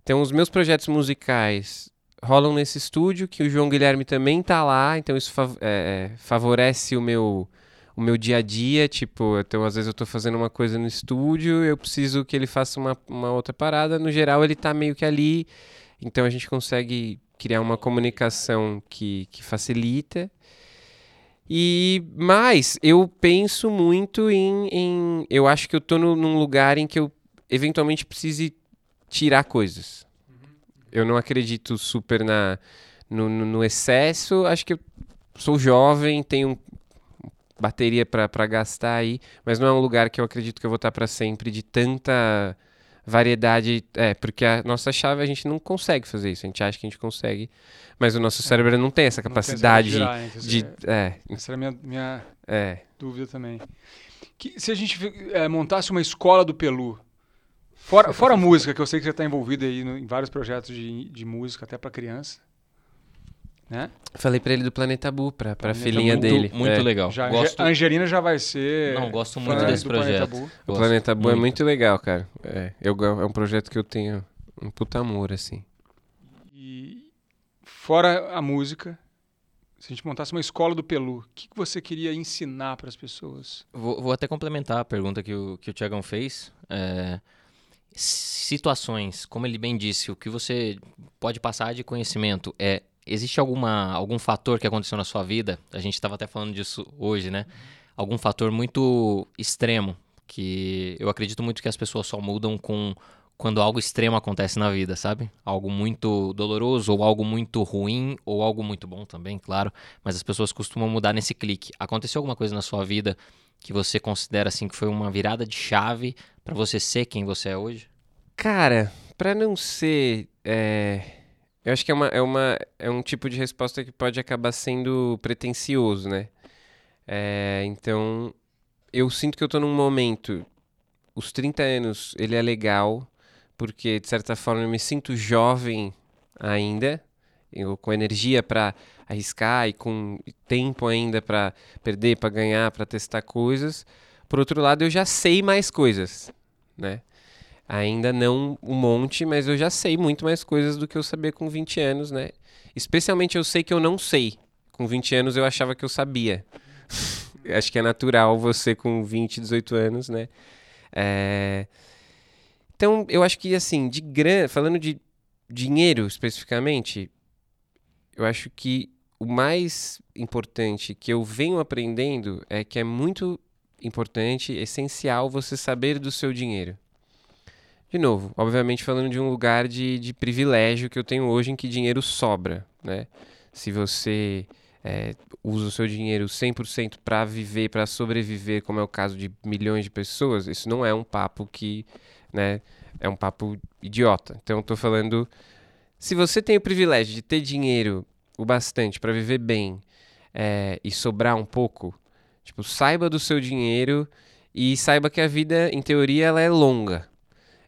Então os meus projetos musicais rolam nesse estúdio, que o João Guilherme também tá lá. Então isso fav- é, é, favorece o meu o meu dia a dia, tipo, então às vezes eu tô fazendo uma coisa no estúdio, eu preciso que ele faça uma, uma outra parada, no geral ele tá meio que ali, então a gente consegue criar uma comunicação que, que facilita. E mais, eu penso muito em, em eu acho que eu tô no- num lugar em que eu eventualmente precise tirar coisas. Eu não acredito super na no, no- no excesso, acho que eu sou jovem, tenho bateria para gastar aí, mas não é um lugar que eu acredito que eu vou estar para sempre de tanta variedade. É, porque a nossa chave a gente não consegue fazer isso. A gente acha que a gente consegue, mas o nosso cérebro não tem essa Não tem essa capacidade girar, né? de. É, Essa era a minha, minha é. dúvida também. Que, se a gente eh, montasse uma escola do Pelu, fora, fora a música, que eu sei que você está envolvido aí no- em vários projetos de, de música, até para criança, né? Falei pra ele do Planeta Bu, pra, pra Planeta filhinha Bu. dele. muito É. legal. Já, gosto, a Angelina já vai ser. Não, gosto muito desse Planeta projeto. Bu. O gosto Planeta Bu é muito legal, cara. É, eu, é um projeto que eu tenho um puta amor, assim. E fora a música, se a gente montasse uma escola do Pelu, o que, que você queria ensinar para as pessoas? Vou, vou até complementar a pergunta que o, que o Tiagão fez. É, situações, como ele bem disse, o que você pode passar de conhecimento é. Existe alguma, algum fator que aconteceu na sua vida? A gente estava até falando disso hoje, né? Algum fator muito extremo que eu acredito muito que as pessoas só mudam com quando algo extremo acontece na vida, sabe? Algo muito doloroso ou algo muito ruim ou algo muito bom também, claro. Mas as pessoas costumam mudar nesse clique. Aconteceu alguma coisa na sua vida que você considera assim que foi uma virada de chave pra você ser quem você é hoje? Cara, pra não ser. é, Eu acho que é, uma, é, uma, é um tipo de resposta que pode acabar sendo pretencioso, né? É, então, eu sinto que eu tô num momento. Os 30 anos, ele é legal, porque de certa forma eu me sinto jovem ainda, eu, com energia pra arriscar e com tempo ainda pra perder, pra ganhar, pra testar coisas. Por outro lado, eu já sei mais coisas, né? Ainda não um monte, mas eu já sei muito mais coisas do que eu sabia com 20 anos, né? Especialmente eu sei que eu não sei. Com 20 anos eu achava que eu sabia. Acho que é natural você com 20, 18 anos, né? É, Então, eu acho que assim, de gran... falando de dinheiro especificamente, eu acho que o mais importante que eu venho aprendendo é que é muito importante, essencial você saber do seu dinheiro. De novo, obviamente falando de um lugar de, de privilégio que eu tenho hoje em que dinheiro sobra, né? Se você é, usa o seu dinheiro 100% para viver, para sobreviver, como é o caso de milhões de pessoas, isso não é um papo que, né, é um papo idiota. Então, eu tô falando, se você tem o privilégio de ter dinheiro o bastante para viver bem é, e sobrar um pouco, tipo, saiba do seu dinheiro e saiba que a vida, em teoria, ela é longa.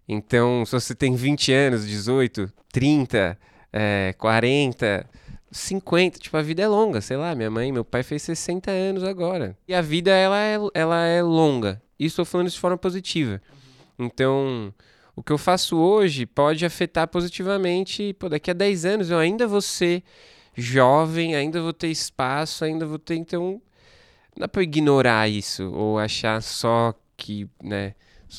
Então, se você tem 20 anos, 18, 30, é, 40, 50, tipo, a vida é longa, sei lá, minha mãe, meu pai fez 60 anos agora. E a vida, ela é, ela é longa. e estou falando isso de forma positiva. Então, o que eu faço hoje pode afetar positivamente. Pô, daqui a 10 anos eu ainda vou ser jovem, ainda vou ter espaço, ainda vou ter. Então, não dá para ignorar isso ou achar só que, né,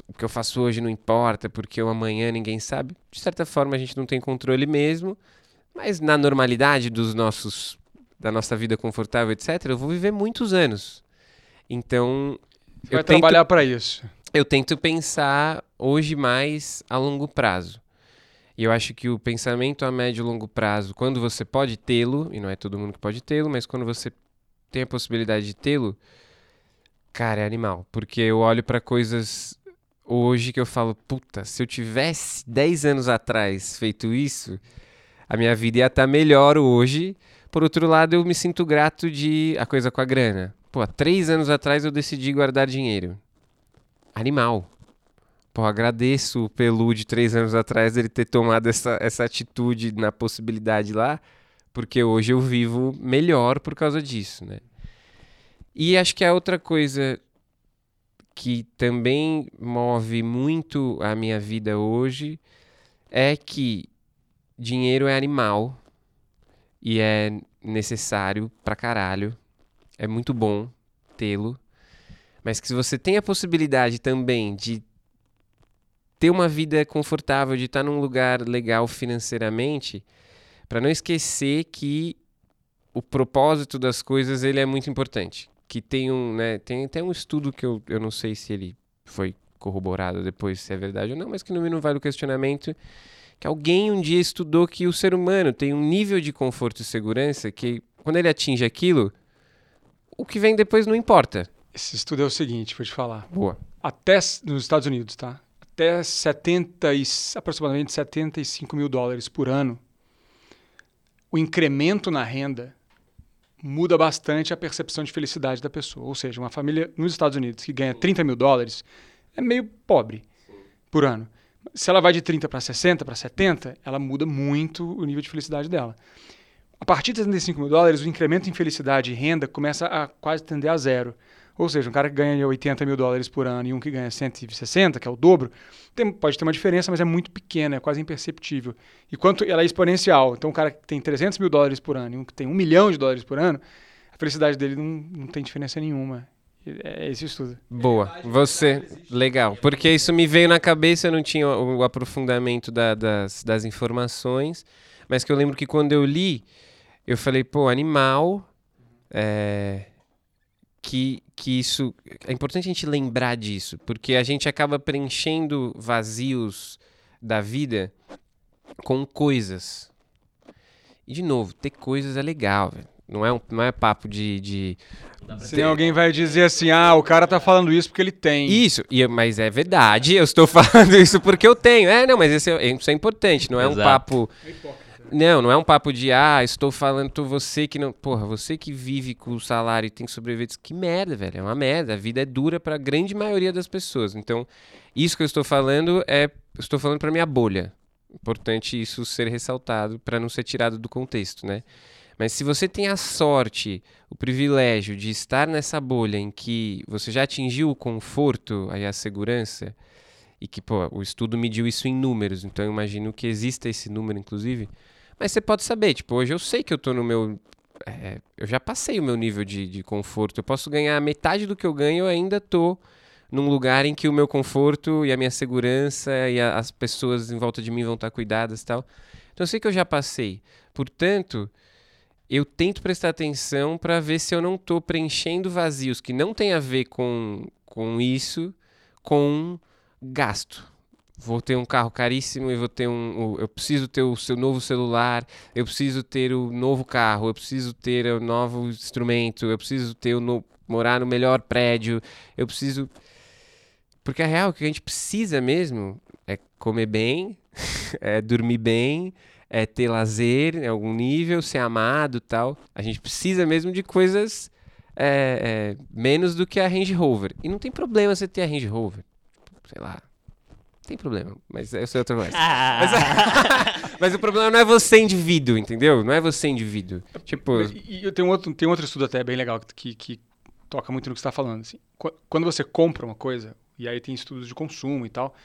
o que eu faço hoje não importa porque o amanhã ninguém sabe. De certa forma, a gente não tem controle mesmo, mas na normalidade dos nossos da nossa vida confortável, etc, eu vou viver muitos anos. Então, Você vai trabalhar para isso. Eu tento pensar hoje mais a longo prazo. E eu acho que o pensamento a médio e longo prazo, quando você pode tê-lo, e não é todo mundo que pode tê-lo, mas quando você tem a possibilidade de tê-lo, cara, é animal. Porque eu olho para coisas hoje que eu falo, puta, se eu tivesse 10 anos atrás feito isso, a minha vida ia estar tá melhor hoje. Por outro lado, eu me sinto grato de a coisa com a grana. Pô, há três anos atrás eu decidi guardar dinheiro. Animal. Pô, agradeço o Pelu de três anos atrás ele ter tomado essa, essa atitude na possibilidade lá, porque hoje eu vivo melhor por causa disso, né? E acho que a outra coisa que também move muito a minha vida hoje é que dinheiro é animal e é necessário pra caralho. É muito bom tê-lo. Mas que se você tem a possibilidade também de ter uma vida confortável, de estar num lugar legal financeiramente, para não esquecer que o propósito das coisas ele é muito importante. Que tem um, né, tem até um estudo que eu, eu não sei se ele foi corroborado depois se é verdade ou não, mas que no mínimo vale o questionamento que alguém um dia estudou que o ser humano tem um nível de conforto e segurança que quando ele atinge aquilo, o que vem depois não importa. Esse estudo é o seguinte, vou te falar. Boa. Até nos Estados Unidos, tá? até 70 e, aproximadamente 75 mil dólares por ano, o incremento na renda muda bastante a percepção de felicidade da pessoa. Ou seja, uma família nos Estados Unidos que ganha 30 mil dólares é meio pobre por ano. Se ela vai de 30 para 60, para 70, ela muda muito o nível de felicidade dela. A partir de 75 mil dólares, o incremento em felicidade e renda começa a quase tender a zero. Ou seja, um cara que ganha 80 mil dólares por ano e um que ganha 160, que é o dobro, tem, pode ter uma diferença, mas é muito pequena, é quase imperceptível. E quanto ela é exponencial. Então, um cara que tem 300 mil dólares por ano e um que tem um milhão de dólares por ano, a felicidade dele não, não tem diferença nenhuma. É esse estudo. Boa. Você, legal. Porque isso me veio na cabeça, eu não tinha o, aprofundamento da, das, das informações, mas que eu lembro que quando eu li, eu falei, pô, animal. É, que, que isso. É importante a gente lembrar disso, porque a gente acaba preenchendo vazios da vida com coisas. E, de novo, ter coisas é legal, velho. Não é, um, não é papo de. de Se alguém vai dizer assim, ah, o cara tá falando isso porque ele tem. Isso, e, mas é verdade, eu estou falando isso porque eu tenho. É, não, mas esse é, isso é importante, não é Exato. um papo. É não, não é um papo de, ah, estou falando, tô você que não. Porra, você que vive com o salário e tem que sobreviver. Que merda, velho. É uma merda. A vida é dura para a grande maioria das pessoas. Então, isso que eu estou falando é. Estou falando para minha bolha. Importante isso ser ressaltado para não ser tirado do contexto, né? Mas se você tem a sorte, o privilégio de estar nessa bolha em que você já atingiu o conforto e a segurança, e que, pô, o estudo mediu isso em números, então eu imagino que exista esse número, inclusive mas você pode saber, tipo, hoje eu sei que eu tô no meu. É, eu já passei o meu nível de, de conforto. Eu posso ganhar metade do que eu ganho, eu ainda tô num lugar em que o meu conforto e a minha segurança e a, as pessoas em volta de mim vão estar cuidadas e tal. Então eu sei que eu já passei. Portanto, eu tento prestar atenção para ver se eu não estou preenchendo vazios que não tem a ver com, com isso, com gasto vou ter um carro caríssimo e vou ter um. Eu preciso ter o seu novo celular, eu preciso ter o novo carro, eu preciso ter o novo instrumento, eu preciso ter o no, morar no melhor prédio, eu preciso. Porque a real, o que a gente precisa mesmo é comer bem, é dormir bem, é ter lazer em algum nível, ser amado tal. A gente precisa mesmo de coisas é, é, menos do que a Range Rover. E não tem problema você ter a Range Rover. Sei lá, tem problema, mas eu sei outra coisa. Ah. Mas, mas, o problema não é você indivíduo, entendeu? Não é você indivíduo. Tipo. E, e tem, um outro, tem outro estudo até bem legal que, que toca muito no que você está falando. Assim. Qu- Quando você compra uma coisa, e aí tem estudos de consumo e tal,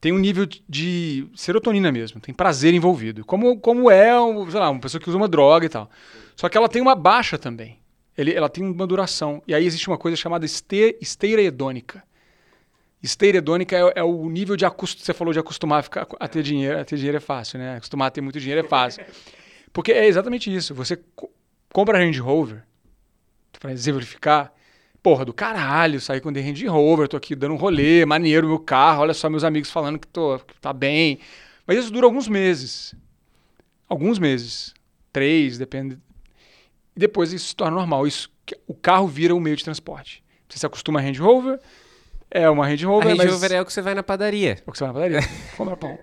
tem um nível de- serotonina mesmo, tem prazer envolvido. Como, como é, sei lá, uma pessoa que usa uma droga e tal. Só que ela tem uma baixa também. Ele- ela tem uma duração. E aí existe uma coisa chamada este, esteira hedônica. Esteira hedônica é, é o nível de acostumar. Você falou de acostumar a, ficar, a ter dinheiro. A ter dinheiro é fácil, né? Acostumar a ter muito dinheiro é fácil. Porque é exatamente isso. Você co- compra Range Rover para exemplificar. Porra, do caralho, saí com The Range Rover, tô aqui dando um rolê, maneiro meu carro, olha só meus amigos falando que, tô, que tá bem. Mas isso dura alguns meses. Alguns meses. Três, depende. E depois isso se torna normal. Isso, o carro vira um meio de transporte. Você se acostuma a Range Rover, é uma Range A Rover, Range mas... Rover é o que você vai na padaria. É o que você vai na padaria. Compra pão.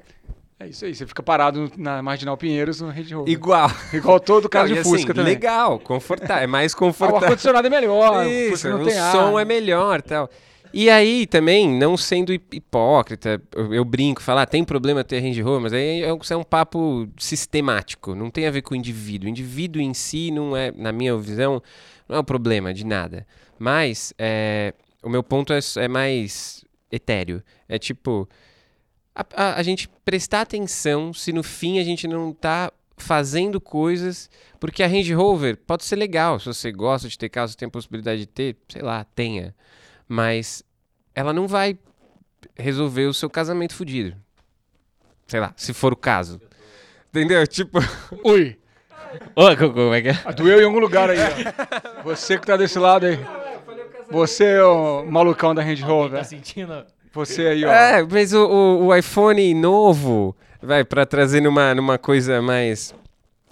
É isso aí. Você fica parado na Marginal Pinheiros no Range Rover. Igual. Igual todo carro Não, de e assim, Fusca também. Legal, confortável. É mais Ah, o confortável. ar-condicionado é melhor. o Isso, Fusca não o ar. som é melhor tal. E aí, também, não sendo hip- hipócrita, eu, brinco, falar, tem problema ter Range Rover, mas aí é, um- isso é um papo sistemático, não tem a ver com o indivíduo. O indivíduo em si não é, na minha visão, não é o problema de nada. Mas, é, o meu ponto é, é mais etéreo. É tipo, a, a- a gente prestar atenção se no fim a gente não tá fazendo coisas porque a Range Rover pode ser legal, se você gosta de ter carro, você tem a possibilidade de ter, sei lá, tenha. Mas ela não vai resolver o seu casamento fudido. Sei lá, se for o caso. Entendeu? Tipo, Ui, Ô, co- como é que é? ah, doeu em algum lugar aí. ó. Você que tá desse lado aí. Você é o malucão da Range Rover. Tá sentindo? Você aí, ó. é, mas o, o, o iPhone novo, vai, pra trazer numa, numa coisa mais.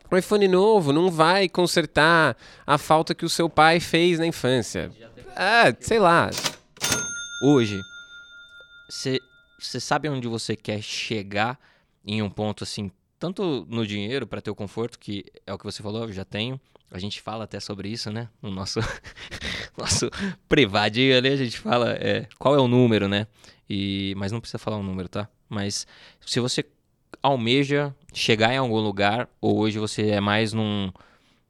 O iPhone novo não vai consertar a falta que o seu pai fez na infância. É, sei lá. Hoje, você sabe onde você quer chegar em um ponto assim, tanto no dinheiro para ter o conforto, que é o que você falou, eu já tenho. A gente fala até sobre isso, né? No nosso nosso privadinho ali, a gente fala é, qual é o número, né? E, mas não precisa falar um número, tá? Mas se você almeja chegar em algum lugar, ou hoje você é mais num,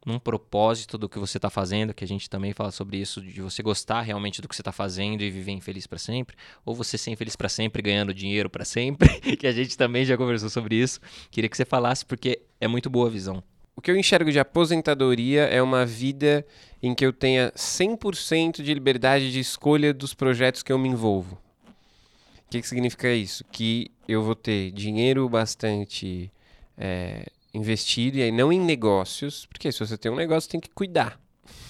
num propósito do que você está fazendo, que a gente também fala sobre isso, de você gostar realmente do que você está fazendo e viver infeliz para sempre, ou você ser infeliz para sempre ganhando dinheiro para sempre, que a gente também já conversou sobre isso. Queria que você falasse porque é muito boa a visão. O que eu enxergo de aposentadoria é uma vida em que eu tenha 100% de liberdade de escolha dos projetos que eu me envolvo. O que, que significa isso? Que eu vou ter dinheiro bastante é, investido, e aí não em negócios, porque se você tem um negócio, tem que cuidar.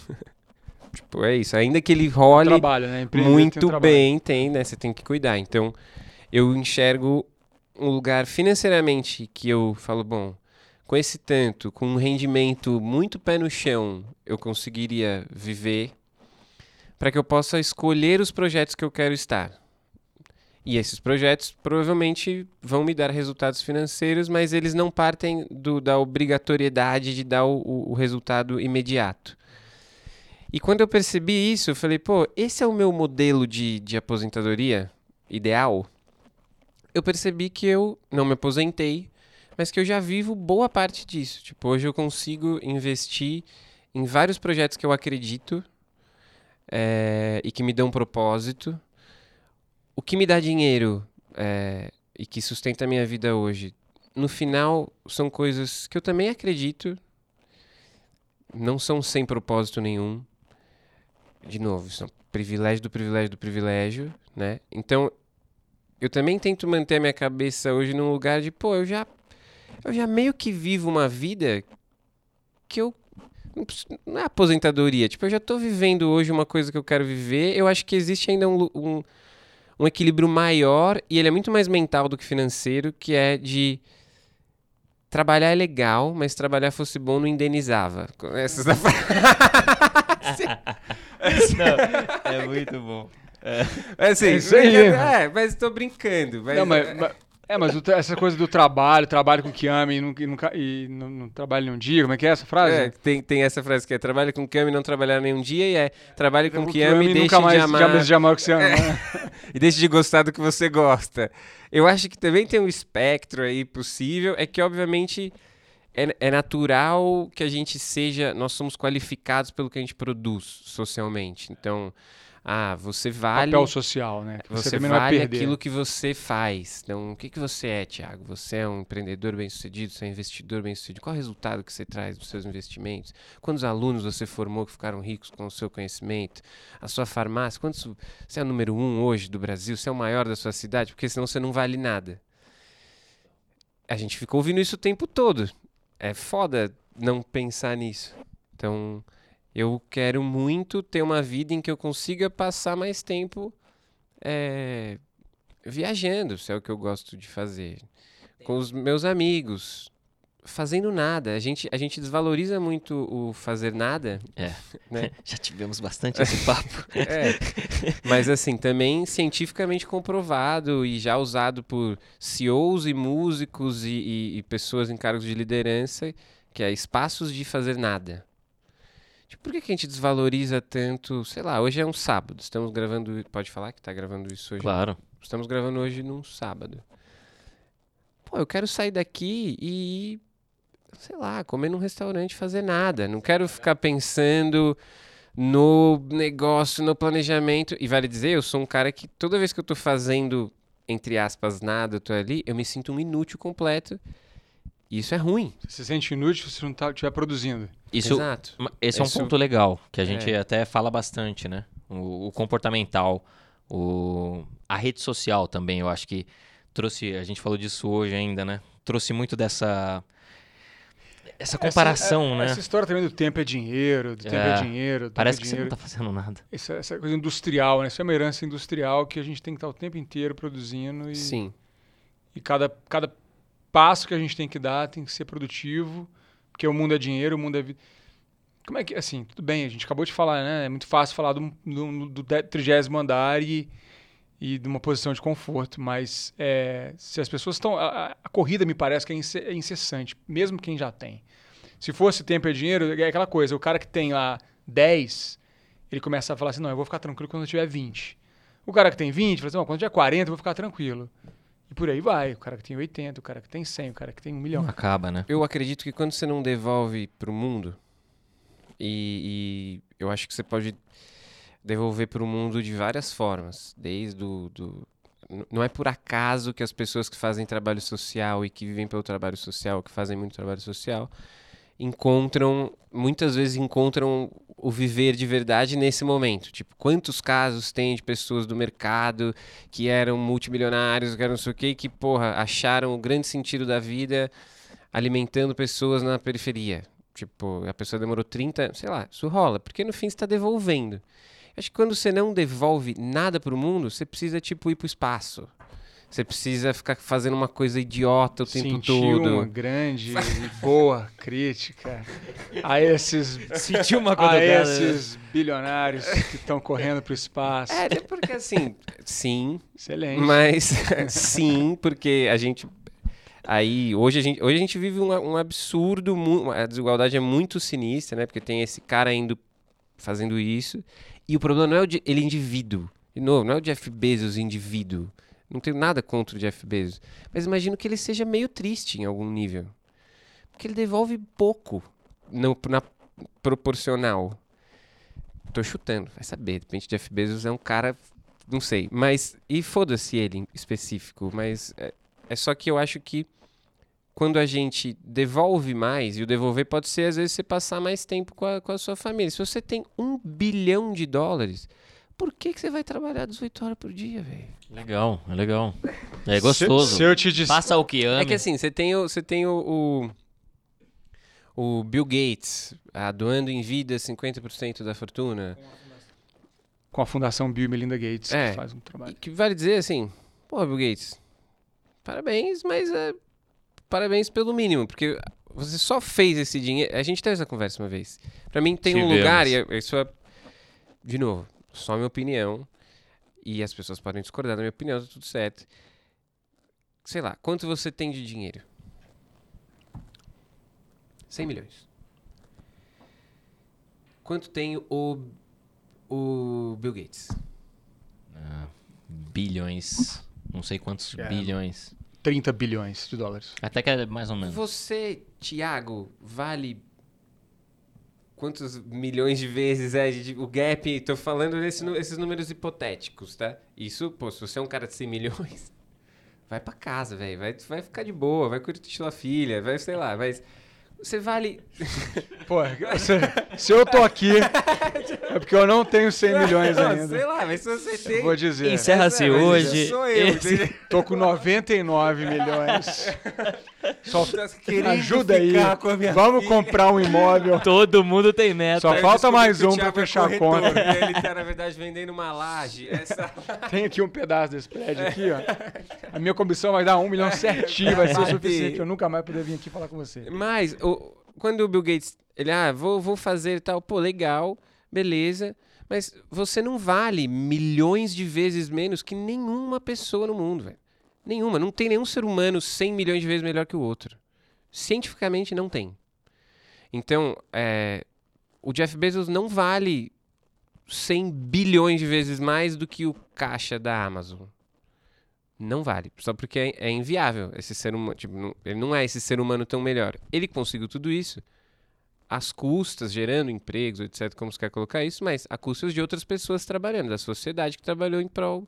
tipo, é isso. Ainda que ele role Trabalho, né? Tem muito trabalho. bem, tem, né? Você tem que cuidar. Então, eu enxergo um lugar financeiramente que eu falo, bom, com esse tanto, com um rendimento muito pé no chão, eu conseguiria viver para que eu possa escolher os projetos que eu quero estar. E esses projetos provavelmente vão me dar resultados financeiros, mas eles não partem do- da obrigatoriedade de dar o- o- o resultado imediato. E quando eu percebi isso, eu falei, pô, esse é o meu modelo de, de aposentadoria ideal. Eu percebi que eu não me aposentei, mas que eu já vivo boa parte disso. Tipo, hoje eu consigo investir em vários projetos que eu acredito eh, e que me dão propósito. O que me dá dinheiro eh, e que sustenta a minha vida hoje, no final, são coisas que eu também acredito, não são sem propósito nenhum de novo, são privilégio do privilégio do privilégio, né? Então, eu também tento manter a minha cabeça hoje num lugar de, pô, eu já eu já meio que vivo uma vida que eu não é aposentadoria, tipo, eu já tô vivendo hoje uma coisa que eu quero viver. Eu acho que existe ainda um, um, um equilíbrio maior e ele é muito mais mental do que financeiro, que é de trabalhar é legal, mas trabalhar fosse bom não indenizava. Essas da Não, é muito bom. É assim, É isso aí, É, mas tô brincando. Mas, Não, mas, mas- é, mas o essa coisa do trabalho, trabalho com que ama e não, e nunca- e não, não trabalha nenhum dia, como é que é essa frase? É, tem, tem essa frase que é trabalha com que ama e não trabalhar nenhum dia, e é trabalhe com O que ama e deixe nunca mais de amar, de amar o que você ama. né? e deixe de gostar do que você gosta. Eu acho que também tem um espectro aí possível, é que obviamente é, é natural que a gente seja. Nós somos qualificados pelo que a gente produz socialmente. Então, ah, você vale. Papel social, né? Que Você, vai vale aquilo que você faz. Então, o que, que você é, Thiago? Você é um empreendedor bem-sucedido? Você é um investidor bem-sucedido? Qual é o resultado que você traz dos seus investimentos? Quantos alunos você formou que ficaram ricos com o seu conhecimento? A sua farmácia? Quantos, você é o número um hoje do Brasil? Você é o maior da sua cidade? Porque senão você não vale nada. A gente ficou ouvindo isso o tempo todo. É foda não pensar nisso. Então, eu quero muito ter uma vida em que eu consiga passar mais tempo é, viajando, se é o que eu gosto de fazer. Com os meus amigos, fazendo nada. A gente, a gente desvaloriza muito o fazer nada. É. Né? Já tivemos bastante esse papo. É. Mas assim, também cientificamente comprovado e já usado por CEOs e músicos e, e- e pessoas em cargos de liderança, que é espaços de fazer nada. Tipo, por que, que a gente desvaloriza tanto? Sei lá, hoje é um sábado. Estamos gravando. Pode falar que tá gravando isso hoje? Claro. Estamos gravando hoje num sábado. Pô, eu quero sair daqui e sei lá, comer num restaurante, fazer nada. Não quero ficar pensando no negócio, no planejamento. E vale dizer, eu sou um cara que toda vez que eu tô fazendo, entre aspas, nada, eu tô ali, eu me sinto um inútil completo. Isso é ruim. Você se sente inútil se você não tá- estiver produzindo. Isso, Exato. Esse é um Isso- ponto legal, que a gente É. até fala bastante, né? O, o comportamental, o, a rede social também, eu acho que trouxe, a gente falou disso hoje ainda, né? Trouxe muito dessa essa comparação, essa, né? Essa história também do tempo é dinheiro, do tempo é, É. dinheiro, tempo Parece é que você não dinheiro. tá fazendo nada. Essa, essa coisa industrial, né? Isso é uma herança industrial que a gente tem que estar o tempo inteiro produzindo e, Sim. e cada, cada passo que a gente tem que dar tem que ser produtivo, porque o mundo é dinheiro, o mundo é vida. Como é que, assim, tudo bem, a gente acabou de falar, né? É muito fácil falar do, do, do trigésimo andar e, e de uma posição de conforto, mas é, se as pessoas estão. A, a- corrida me parece que é é incessante, mesmo quem já tem. Se fosse tempo é dinheiro, é aquela coisa, o cara que tem lá 10, ele começa a falar assim: não, eu vou ficar tranquilo quando eu tiver 20. O cara que tem 20, fala assim: quando tiver 40, eu vou ficar tranquilo. E por aí vai. O cara que tem 80, o cara que tem 100, o cara que tem 1 milhão. Não acaba, né? Eu acredito que quando você não devolve pro mundo, e, e eu acho que você pode devolver pro mundo de várias formas, desde o do, não é por acaso que as pessoas que fazem trabalho social e que vivem pelo trabalho social, que fazem muito trabalho social, encontram, muitas vezes encontram o viver de verdade nesse momento. Tipo, quantos casos tem de pessoas do mercado que eram multimilionários, que eram não sei o quê, que, porra, acharam o grande sentido da vida alimentando pessoas na periferia. Tipo, a pessoa demorou 30, sei lá, isso rola, porque no fim você está devolvendo. Acho que quando você não devolve nada pro mundo, você precisa, tipo, ir pro espaço. Você precisa ficar fazendo uma coisa idiota o tempo Sentiu todo. uma grande e boa crítica a esses, Sentiu uma a esses bilionários que estão correndo para o espaço. É, até porque assim, sim, Excelente. mas sim, porque a gente aí hoje a gente hoje a gente vive um, um absurdo, a desigualdade é muito sinistra, né? Porque tem esse cara indo fazendo isso e o problema não é o de, ele indivíduo, de novo, não é o Jeff Bezos indivíduo. Não tenho nada contra o Jeff Bezos, mas imagino que ele seja meio triste em algum nível, porque ele devolve pouco no, na proporcional. Tô chutando, vai saber. De repente, Jeff Bezos é um cara não sei, mas. E foda-se ele em específico, mas é, é só que eu acho que quando a gente devolve mais, e o devolver pode ser às vezes você passar mais tempo com a, com a sua família. Se você tem um bilhão de dólares, por que, que você vai trabalhar 18 horas por dia, velho? Legal, é legal. É gostoso. Se, se eu te. Faça o que ama. É que assim, você tem o, você tem o, o, o Bill Gates ah, doando em vida 50% da fortuna. Com a Fundação Bill e Melinda Gates, É. que faz um trabalho. que vale dizer assim, pô, Bill Gates, parabéns, mas é, parabéns pelo mínimo, porque você só fez esse dinheiro. A gente teve essa conversa uma vez. Pra mim tem um Tivemos. lugar, e é- isso é, de novo, só minha opinião, e as pessoas podem discordar da minha opinião, tá tudo certo. Sei lá, quanto você tem de dinheiro? 100 milhões. Quanto tem o, o Bill Gates? Ah, bilhões. Não sei quantos É. bilhões. 30 bilhões de dólares. Até que é mais ou menos. Você, Thiago, vale quantos milhões de vezes é de- o gap? Tô falando nesse nu- esses números hipotéticos, tá? Isso, pô, se você é um cara de 100 milhões, vai pra casa, velho. Vai, vai ficar de boa, vai curtir sua filha, vai, sei lá, mas você vale. Pô, se, se eu tô aqui, é porque eu não tenho 100 milhões Não, ainda. Sei lá, mas se você tem. Vou dizer. Encerra-se é, hoje. Sou eu, esse-? Tô com 99 milhões. Só ajuda aí. ficar com a minha Vamos filha. comprar um imóvel. Todo mundo tem meta. Só falta mais um pra é fechar a conta. e Ele tá, na verdade, vendendo uma laje. Essa... Tem aqui um pedaço desse prédio aqui, ó. A minha comissão vai dar um milhão certinho, vai ser o suficiente. Eu nunca mais poder vir aqui falar com você. Mas, o- quando o Bill Gates, ele, ah, vou, vou fazer tal, pô, legal, beleza, mas você não vale milhões de vezes menos que nenhuma pessoa no mundo, velho. Nenhuma. Não tem nenhum ser humano 100 milhões de vezes melhor que o outro. Cientificamente não tem. Então, é, o Jeff Bezos não vale 100 bilhões de vezes mais do que o caixa da Amazon. Não vale. Só porque é, é inviável esse ser humano. Tipo, não- ele não é esse ser humano tão melhor. Ele conseguiu tudo isso às custas, gerando empregos, etc., como você quer colocar isso, mas a custas de outras pessoas trabalhando, da sociedade que trabalhou em prol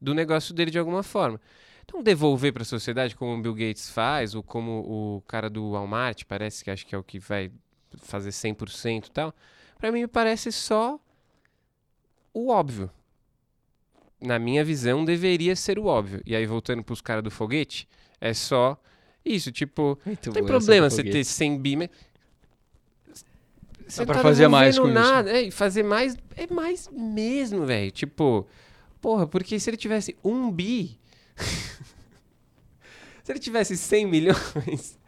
do negócio dele de alguma forma. Então, devolver para a sociedade, como o Bill Gates faz, ou como o cara do Walmart, parece que acho que é o que vai fazer 100% e tal, para mim me parece só o óbvio. Na minha visão, deveria ser o óbvio. E aí, voltando para os caras do foguete, é só isso, tipo, Muito não tem problema você ter foguete. 100 bi, mas... Você pra tá fazer mais com isso. nada. É, e fazer mais é mais mesmo, velho. Tipo, porra, porque se ele tivesse um bi... se ele tivesse 100 milhões...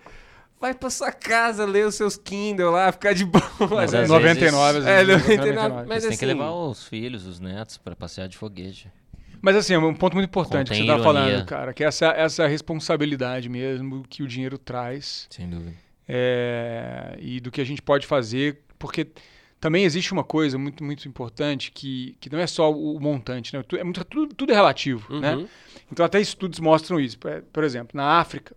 Vai pra sua casa, ler os seus Kindle lá, ficar de boa. Mas né? às 99, às É, vezes, 99, mas Você tem assim... que levar os filhos, os netos pra passear de foguete. Mas assim, é um ponto muito importante que Contém você tá ironia. falando, cara, que essa, essa responsabilidade mesmo que o dinheiro traz Sem dúvida. é, e do que a gente pode fazer, porque também existe uma coisa muito, muito importante que, que não é só o montante, né? É muito, tudo, tudo é relativo, né? Então até estudos mostram isso. Por- Por exemplo, na África,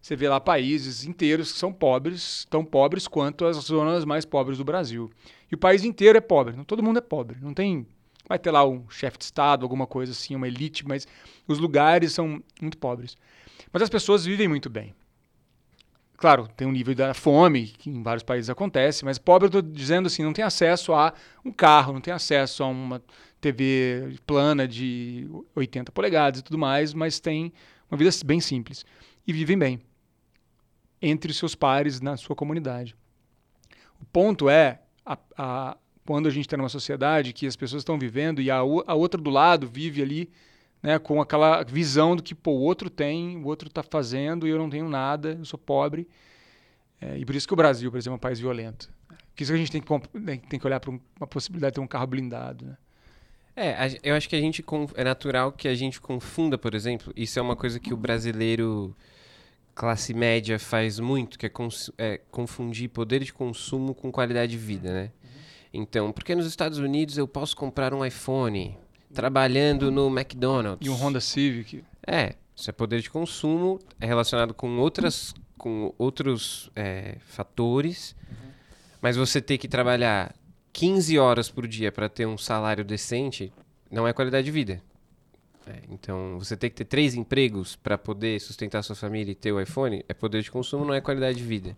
você vê lá países inteiros que são pobres, tão pobres quanto as zonas mais pobres do Brasil. E o país inteiro é pobre, não todo mundo é pobre. Não tem vai ter lá um chefe de estado, alguma coisa assim, uma elite, mas os lugares são muito pobres. Mas as pessoas vivem muito bem. Claro, tem um nível da fome, que em vários países acontece, mas pobre eu estou dizendo assim, não tem acesso a um carro, não tem acesso a uma TV plana de 80 polegadas e tudo mais, mas tem uma vida bem simples. E vivem bem entre os seus pares na sua comunidade. O ponto é, a, a- quando a gente está numa sociedade que as pessoas estão vivendo e a, a outra do lado vive ali né, com aquela visão do que pô, o outro tem, o outro está fazendo e eu não tenho nada, eu sou pobre. É, e por isso que o Brasil, por exemplo, é um país violento. Por isso que a gente tem que, né, tem que olhar para uma possibilidade de ter um carro blindado. Né? É, eu acho que a gente é natural que a gente confunda, por exemplo, isso é uma coisa que o brasileiro classe média faz muito, que é, é confundir poder de consumo com qualidade de vida, né? Então, porque nos Estados Unidos eu posso comprar um iPhone trabalhando no McDonald's? E um Honda Civic. É, isso é poder de consumo, é relacionado com outras, com outros é, fatores, mas você ter que trabalhar 15 horas por dia para ter um salário decente não é qualidade de vida. É, então, você ter que ter três empregos para poder sustentar sua família e ter o iPhone é poder de consumo, não é qualidade de vida.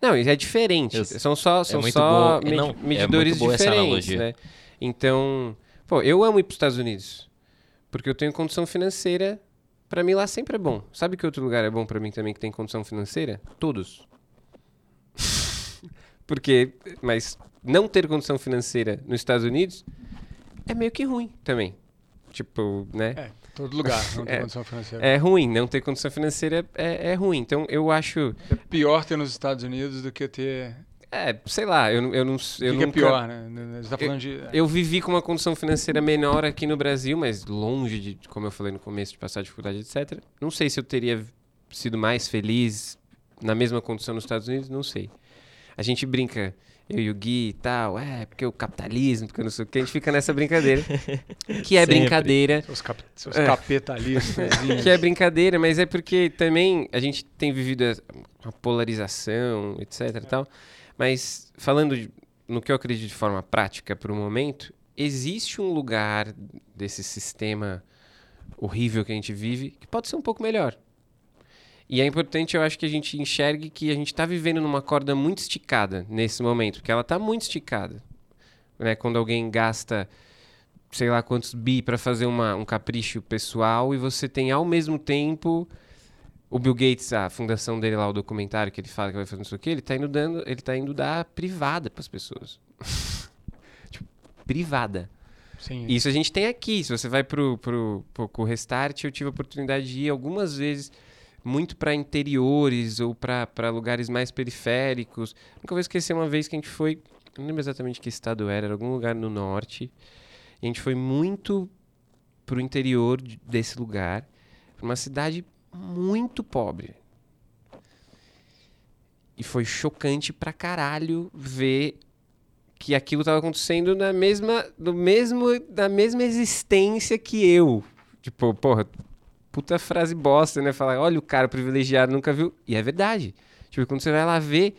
Não, isso é diferente. Eu- são só, são muito só boa- medi- não, é medidores muito boa essa diferentes, analogia. né? Então, pô, eu amo ir para os Estados Unidos. Porque eu tenho condição financeira. Pra mim lá sempre é bom. Sabe que outro lugar é bom pra mim também que tem condição financeira? Todos. Porque, mas não ter condição financeira nos Estados Unidos é meio que ruim também. Tipo, né? É, todo lugar não tem É. condição financeira. É ruim, não ter condição financeira é, é ruim. Então eu acho. É pior ter nos Estados Unidos do que ter. É, sei lá, eu, não- eu não eu que, que é nunca- pior, né? Você tá falando de. Eu vivi com uma condição financeira menor aqui no Brasil, mas longe de, como eu falei no começo, de passar dificuldade, etc. Não sei se eu teria sido mais feliz na mesma condição nos Estados Unidos, não sei. A gente brinca. eu e o Gui e tal, é, porque o capitalismo, porque eu não sei o que, a gente fica nessa brincadeira. que é Sempre. brincadeira. Seus, cap, seus É. capitalistas. Que é brincadeira, mas é porque também a gente tem vivido a- uma polarização, etc e tal. Mas falando de- no que eu acredito de forma prática para o momento, existe um lugar desse sistema horrível que a gente vive que pode ser um pouco melhor. E é importante, eu acho, que a gente enxergue que a gente está vivendo numa corda muito esticada nesse momento, porque ela está muito esticada. Né? Quando alguém gasta sei lá quantos bi para fazer uma, um capricho pessoal e você tem ao mesmo tempo o Bill Gates, a fundação dele lá, o documentário que ele fala que vai fazer não sei o que, ele tá indo dando, ele tá indo dar privada para as pessoas. tipo, privada. Sim. Isso a gente tem aqui. Se você vai pro, pro, pro, pro Restart, eu tive a oportunidade de ir algumas vezes muito para interiores ou para lugares mais periféricos. Nunca vou esquecer uma vez que a gente foi, não lembro exatamente que estado era, era algum lugar no norte. E a gente foi muito pro interior de- desse lugar, uma cidade muito pobre. E foi chocante pra caralho ver que aquilo estava acontecendo na mesma, no mesmo, na mesma existência que eu. Tipo, porra, puta frase bosta, né? Falar, olha o cara privilegiado nunca viu. E é verdade. Tipo, quando você vai lá ver,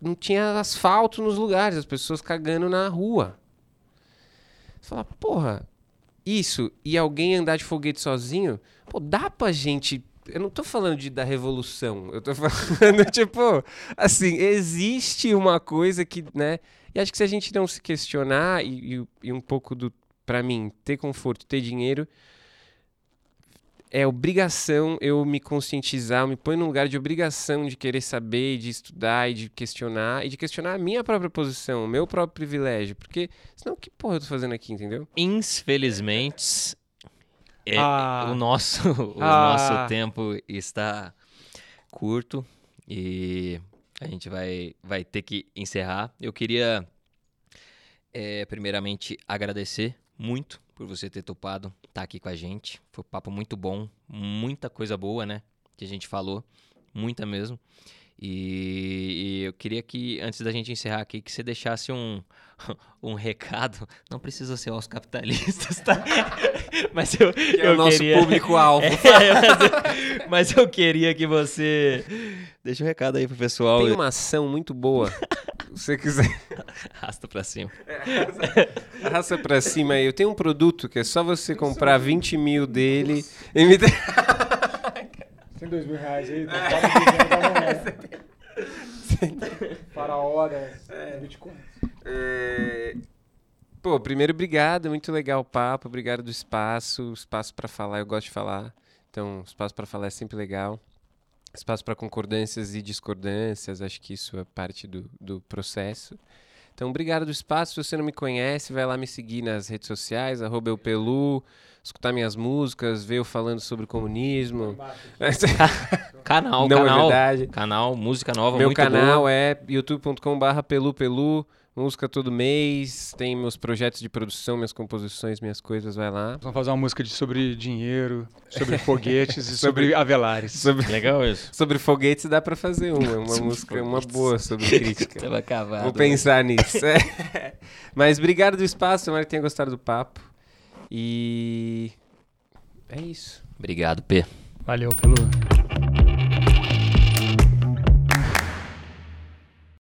não tinha asfalto nos lugares, as pessoas cagando na rua. Você fala, porra, isso e alguém andar de foguete sozinho, pô, dá pra gente. Eu não tô falando de, da revolução, eu tô falando, tipo, assim, existe uma coisa que, né? E acho que se a gente não se questionar e, e- e um pouco do, pra mim, ter conforto, ter dinheiro, é obrigação eu me conscientizar, eu me põe num lugar de obrigação de querer saber, de estudar e de questionar, e de questionar a minha própria posição, o meu próprio privilégio, porque senão que porra eu tô fazendo aqui, entendeu? Infelizmente, é- Ah. o, nosso, o Ah. nosso tempo está curto e a gente vai, vai ter que encerrar. Eu queria, eh, primeiramente, agradecer muito por você ter topado estar aqui com a gente. Foi um papo muito bom, muita coisa boa, né? Que a gente falou, muita mesmo. E, e eu queria que, antes da gente encerrar aqui, que você deixasse um, um recado. Não precisa ser aos capitalistas, tá? Mas eu, Que é eu o nosso queria... público-alvo. É, mas, eu, mas eu queria que você. Deixa um recado aí pro pessoal. Tem uma ação muito boa. Se você quiser, Arrasta pra cima. arrasta pra cima aí. Eu tenho um produto que é só você comprar 20 mil dele e me. Tem dois mil reais aí, tá quase da manhã. Faraó das Bitcoin. É, Pô, primeiro, obrigado. Muito legal o papo. Obrigado do espaço. Espaço pra falar, eu gosto de falar. Então, espaço pra falar é sempre legal. Espaço pra concordâncias e discordâncias. Acho que isso é parte do, do processo. Então, obrigado do espaço. Se você não me conhece, vai lá me seguir nas redes sociais, arroba eupelu, escutar minhas músicas, ver eu falando sobre comunismo. Canal, Não é canal. verdade. Canal, música nova, Meu canal boa. é youtube.com.br pelupelu, música todo mês, tem meus projetos de produção, minhas composições, minhas coisas, vai lá. Vamos fazer uma música de, sobre dinheiro, sobre foguetes e sobre avelares. Sobre, Legal isso. sobre foguetes dá pra fazer uma, uma música, uma boa sobre crítica. Tava cavado. Vou pensar nisso. É. Mas obrigado do espaço, tomara que tenha gostado do papo. E é isso. Obrigado, P. Valeu pelo.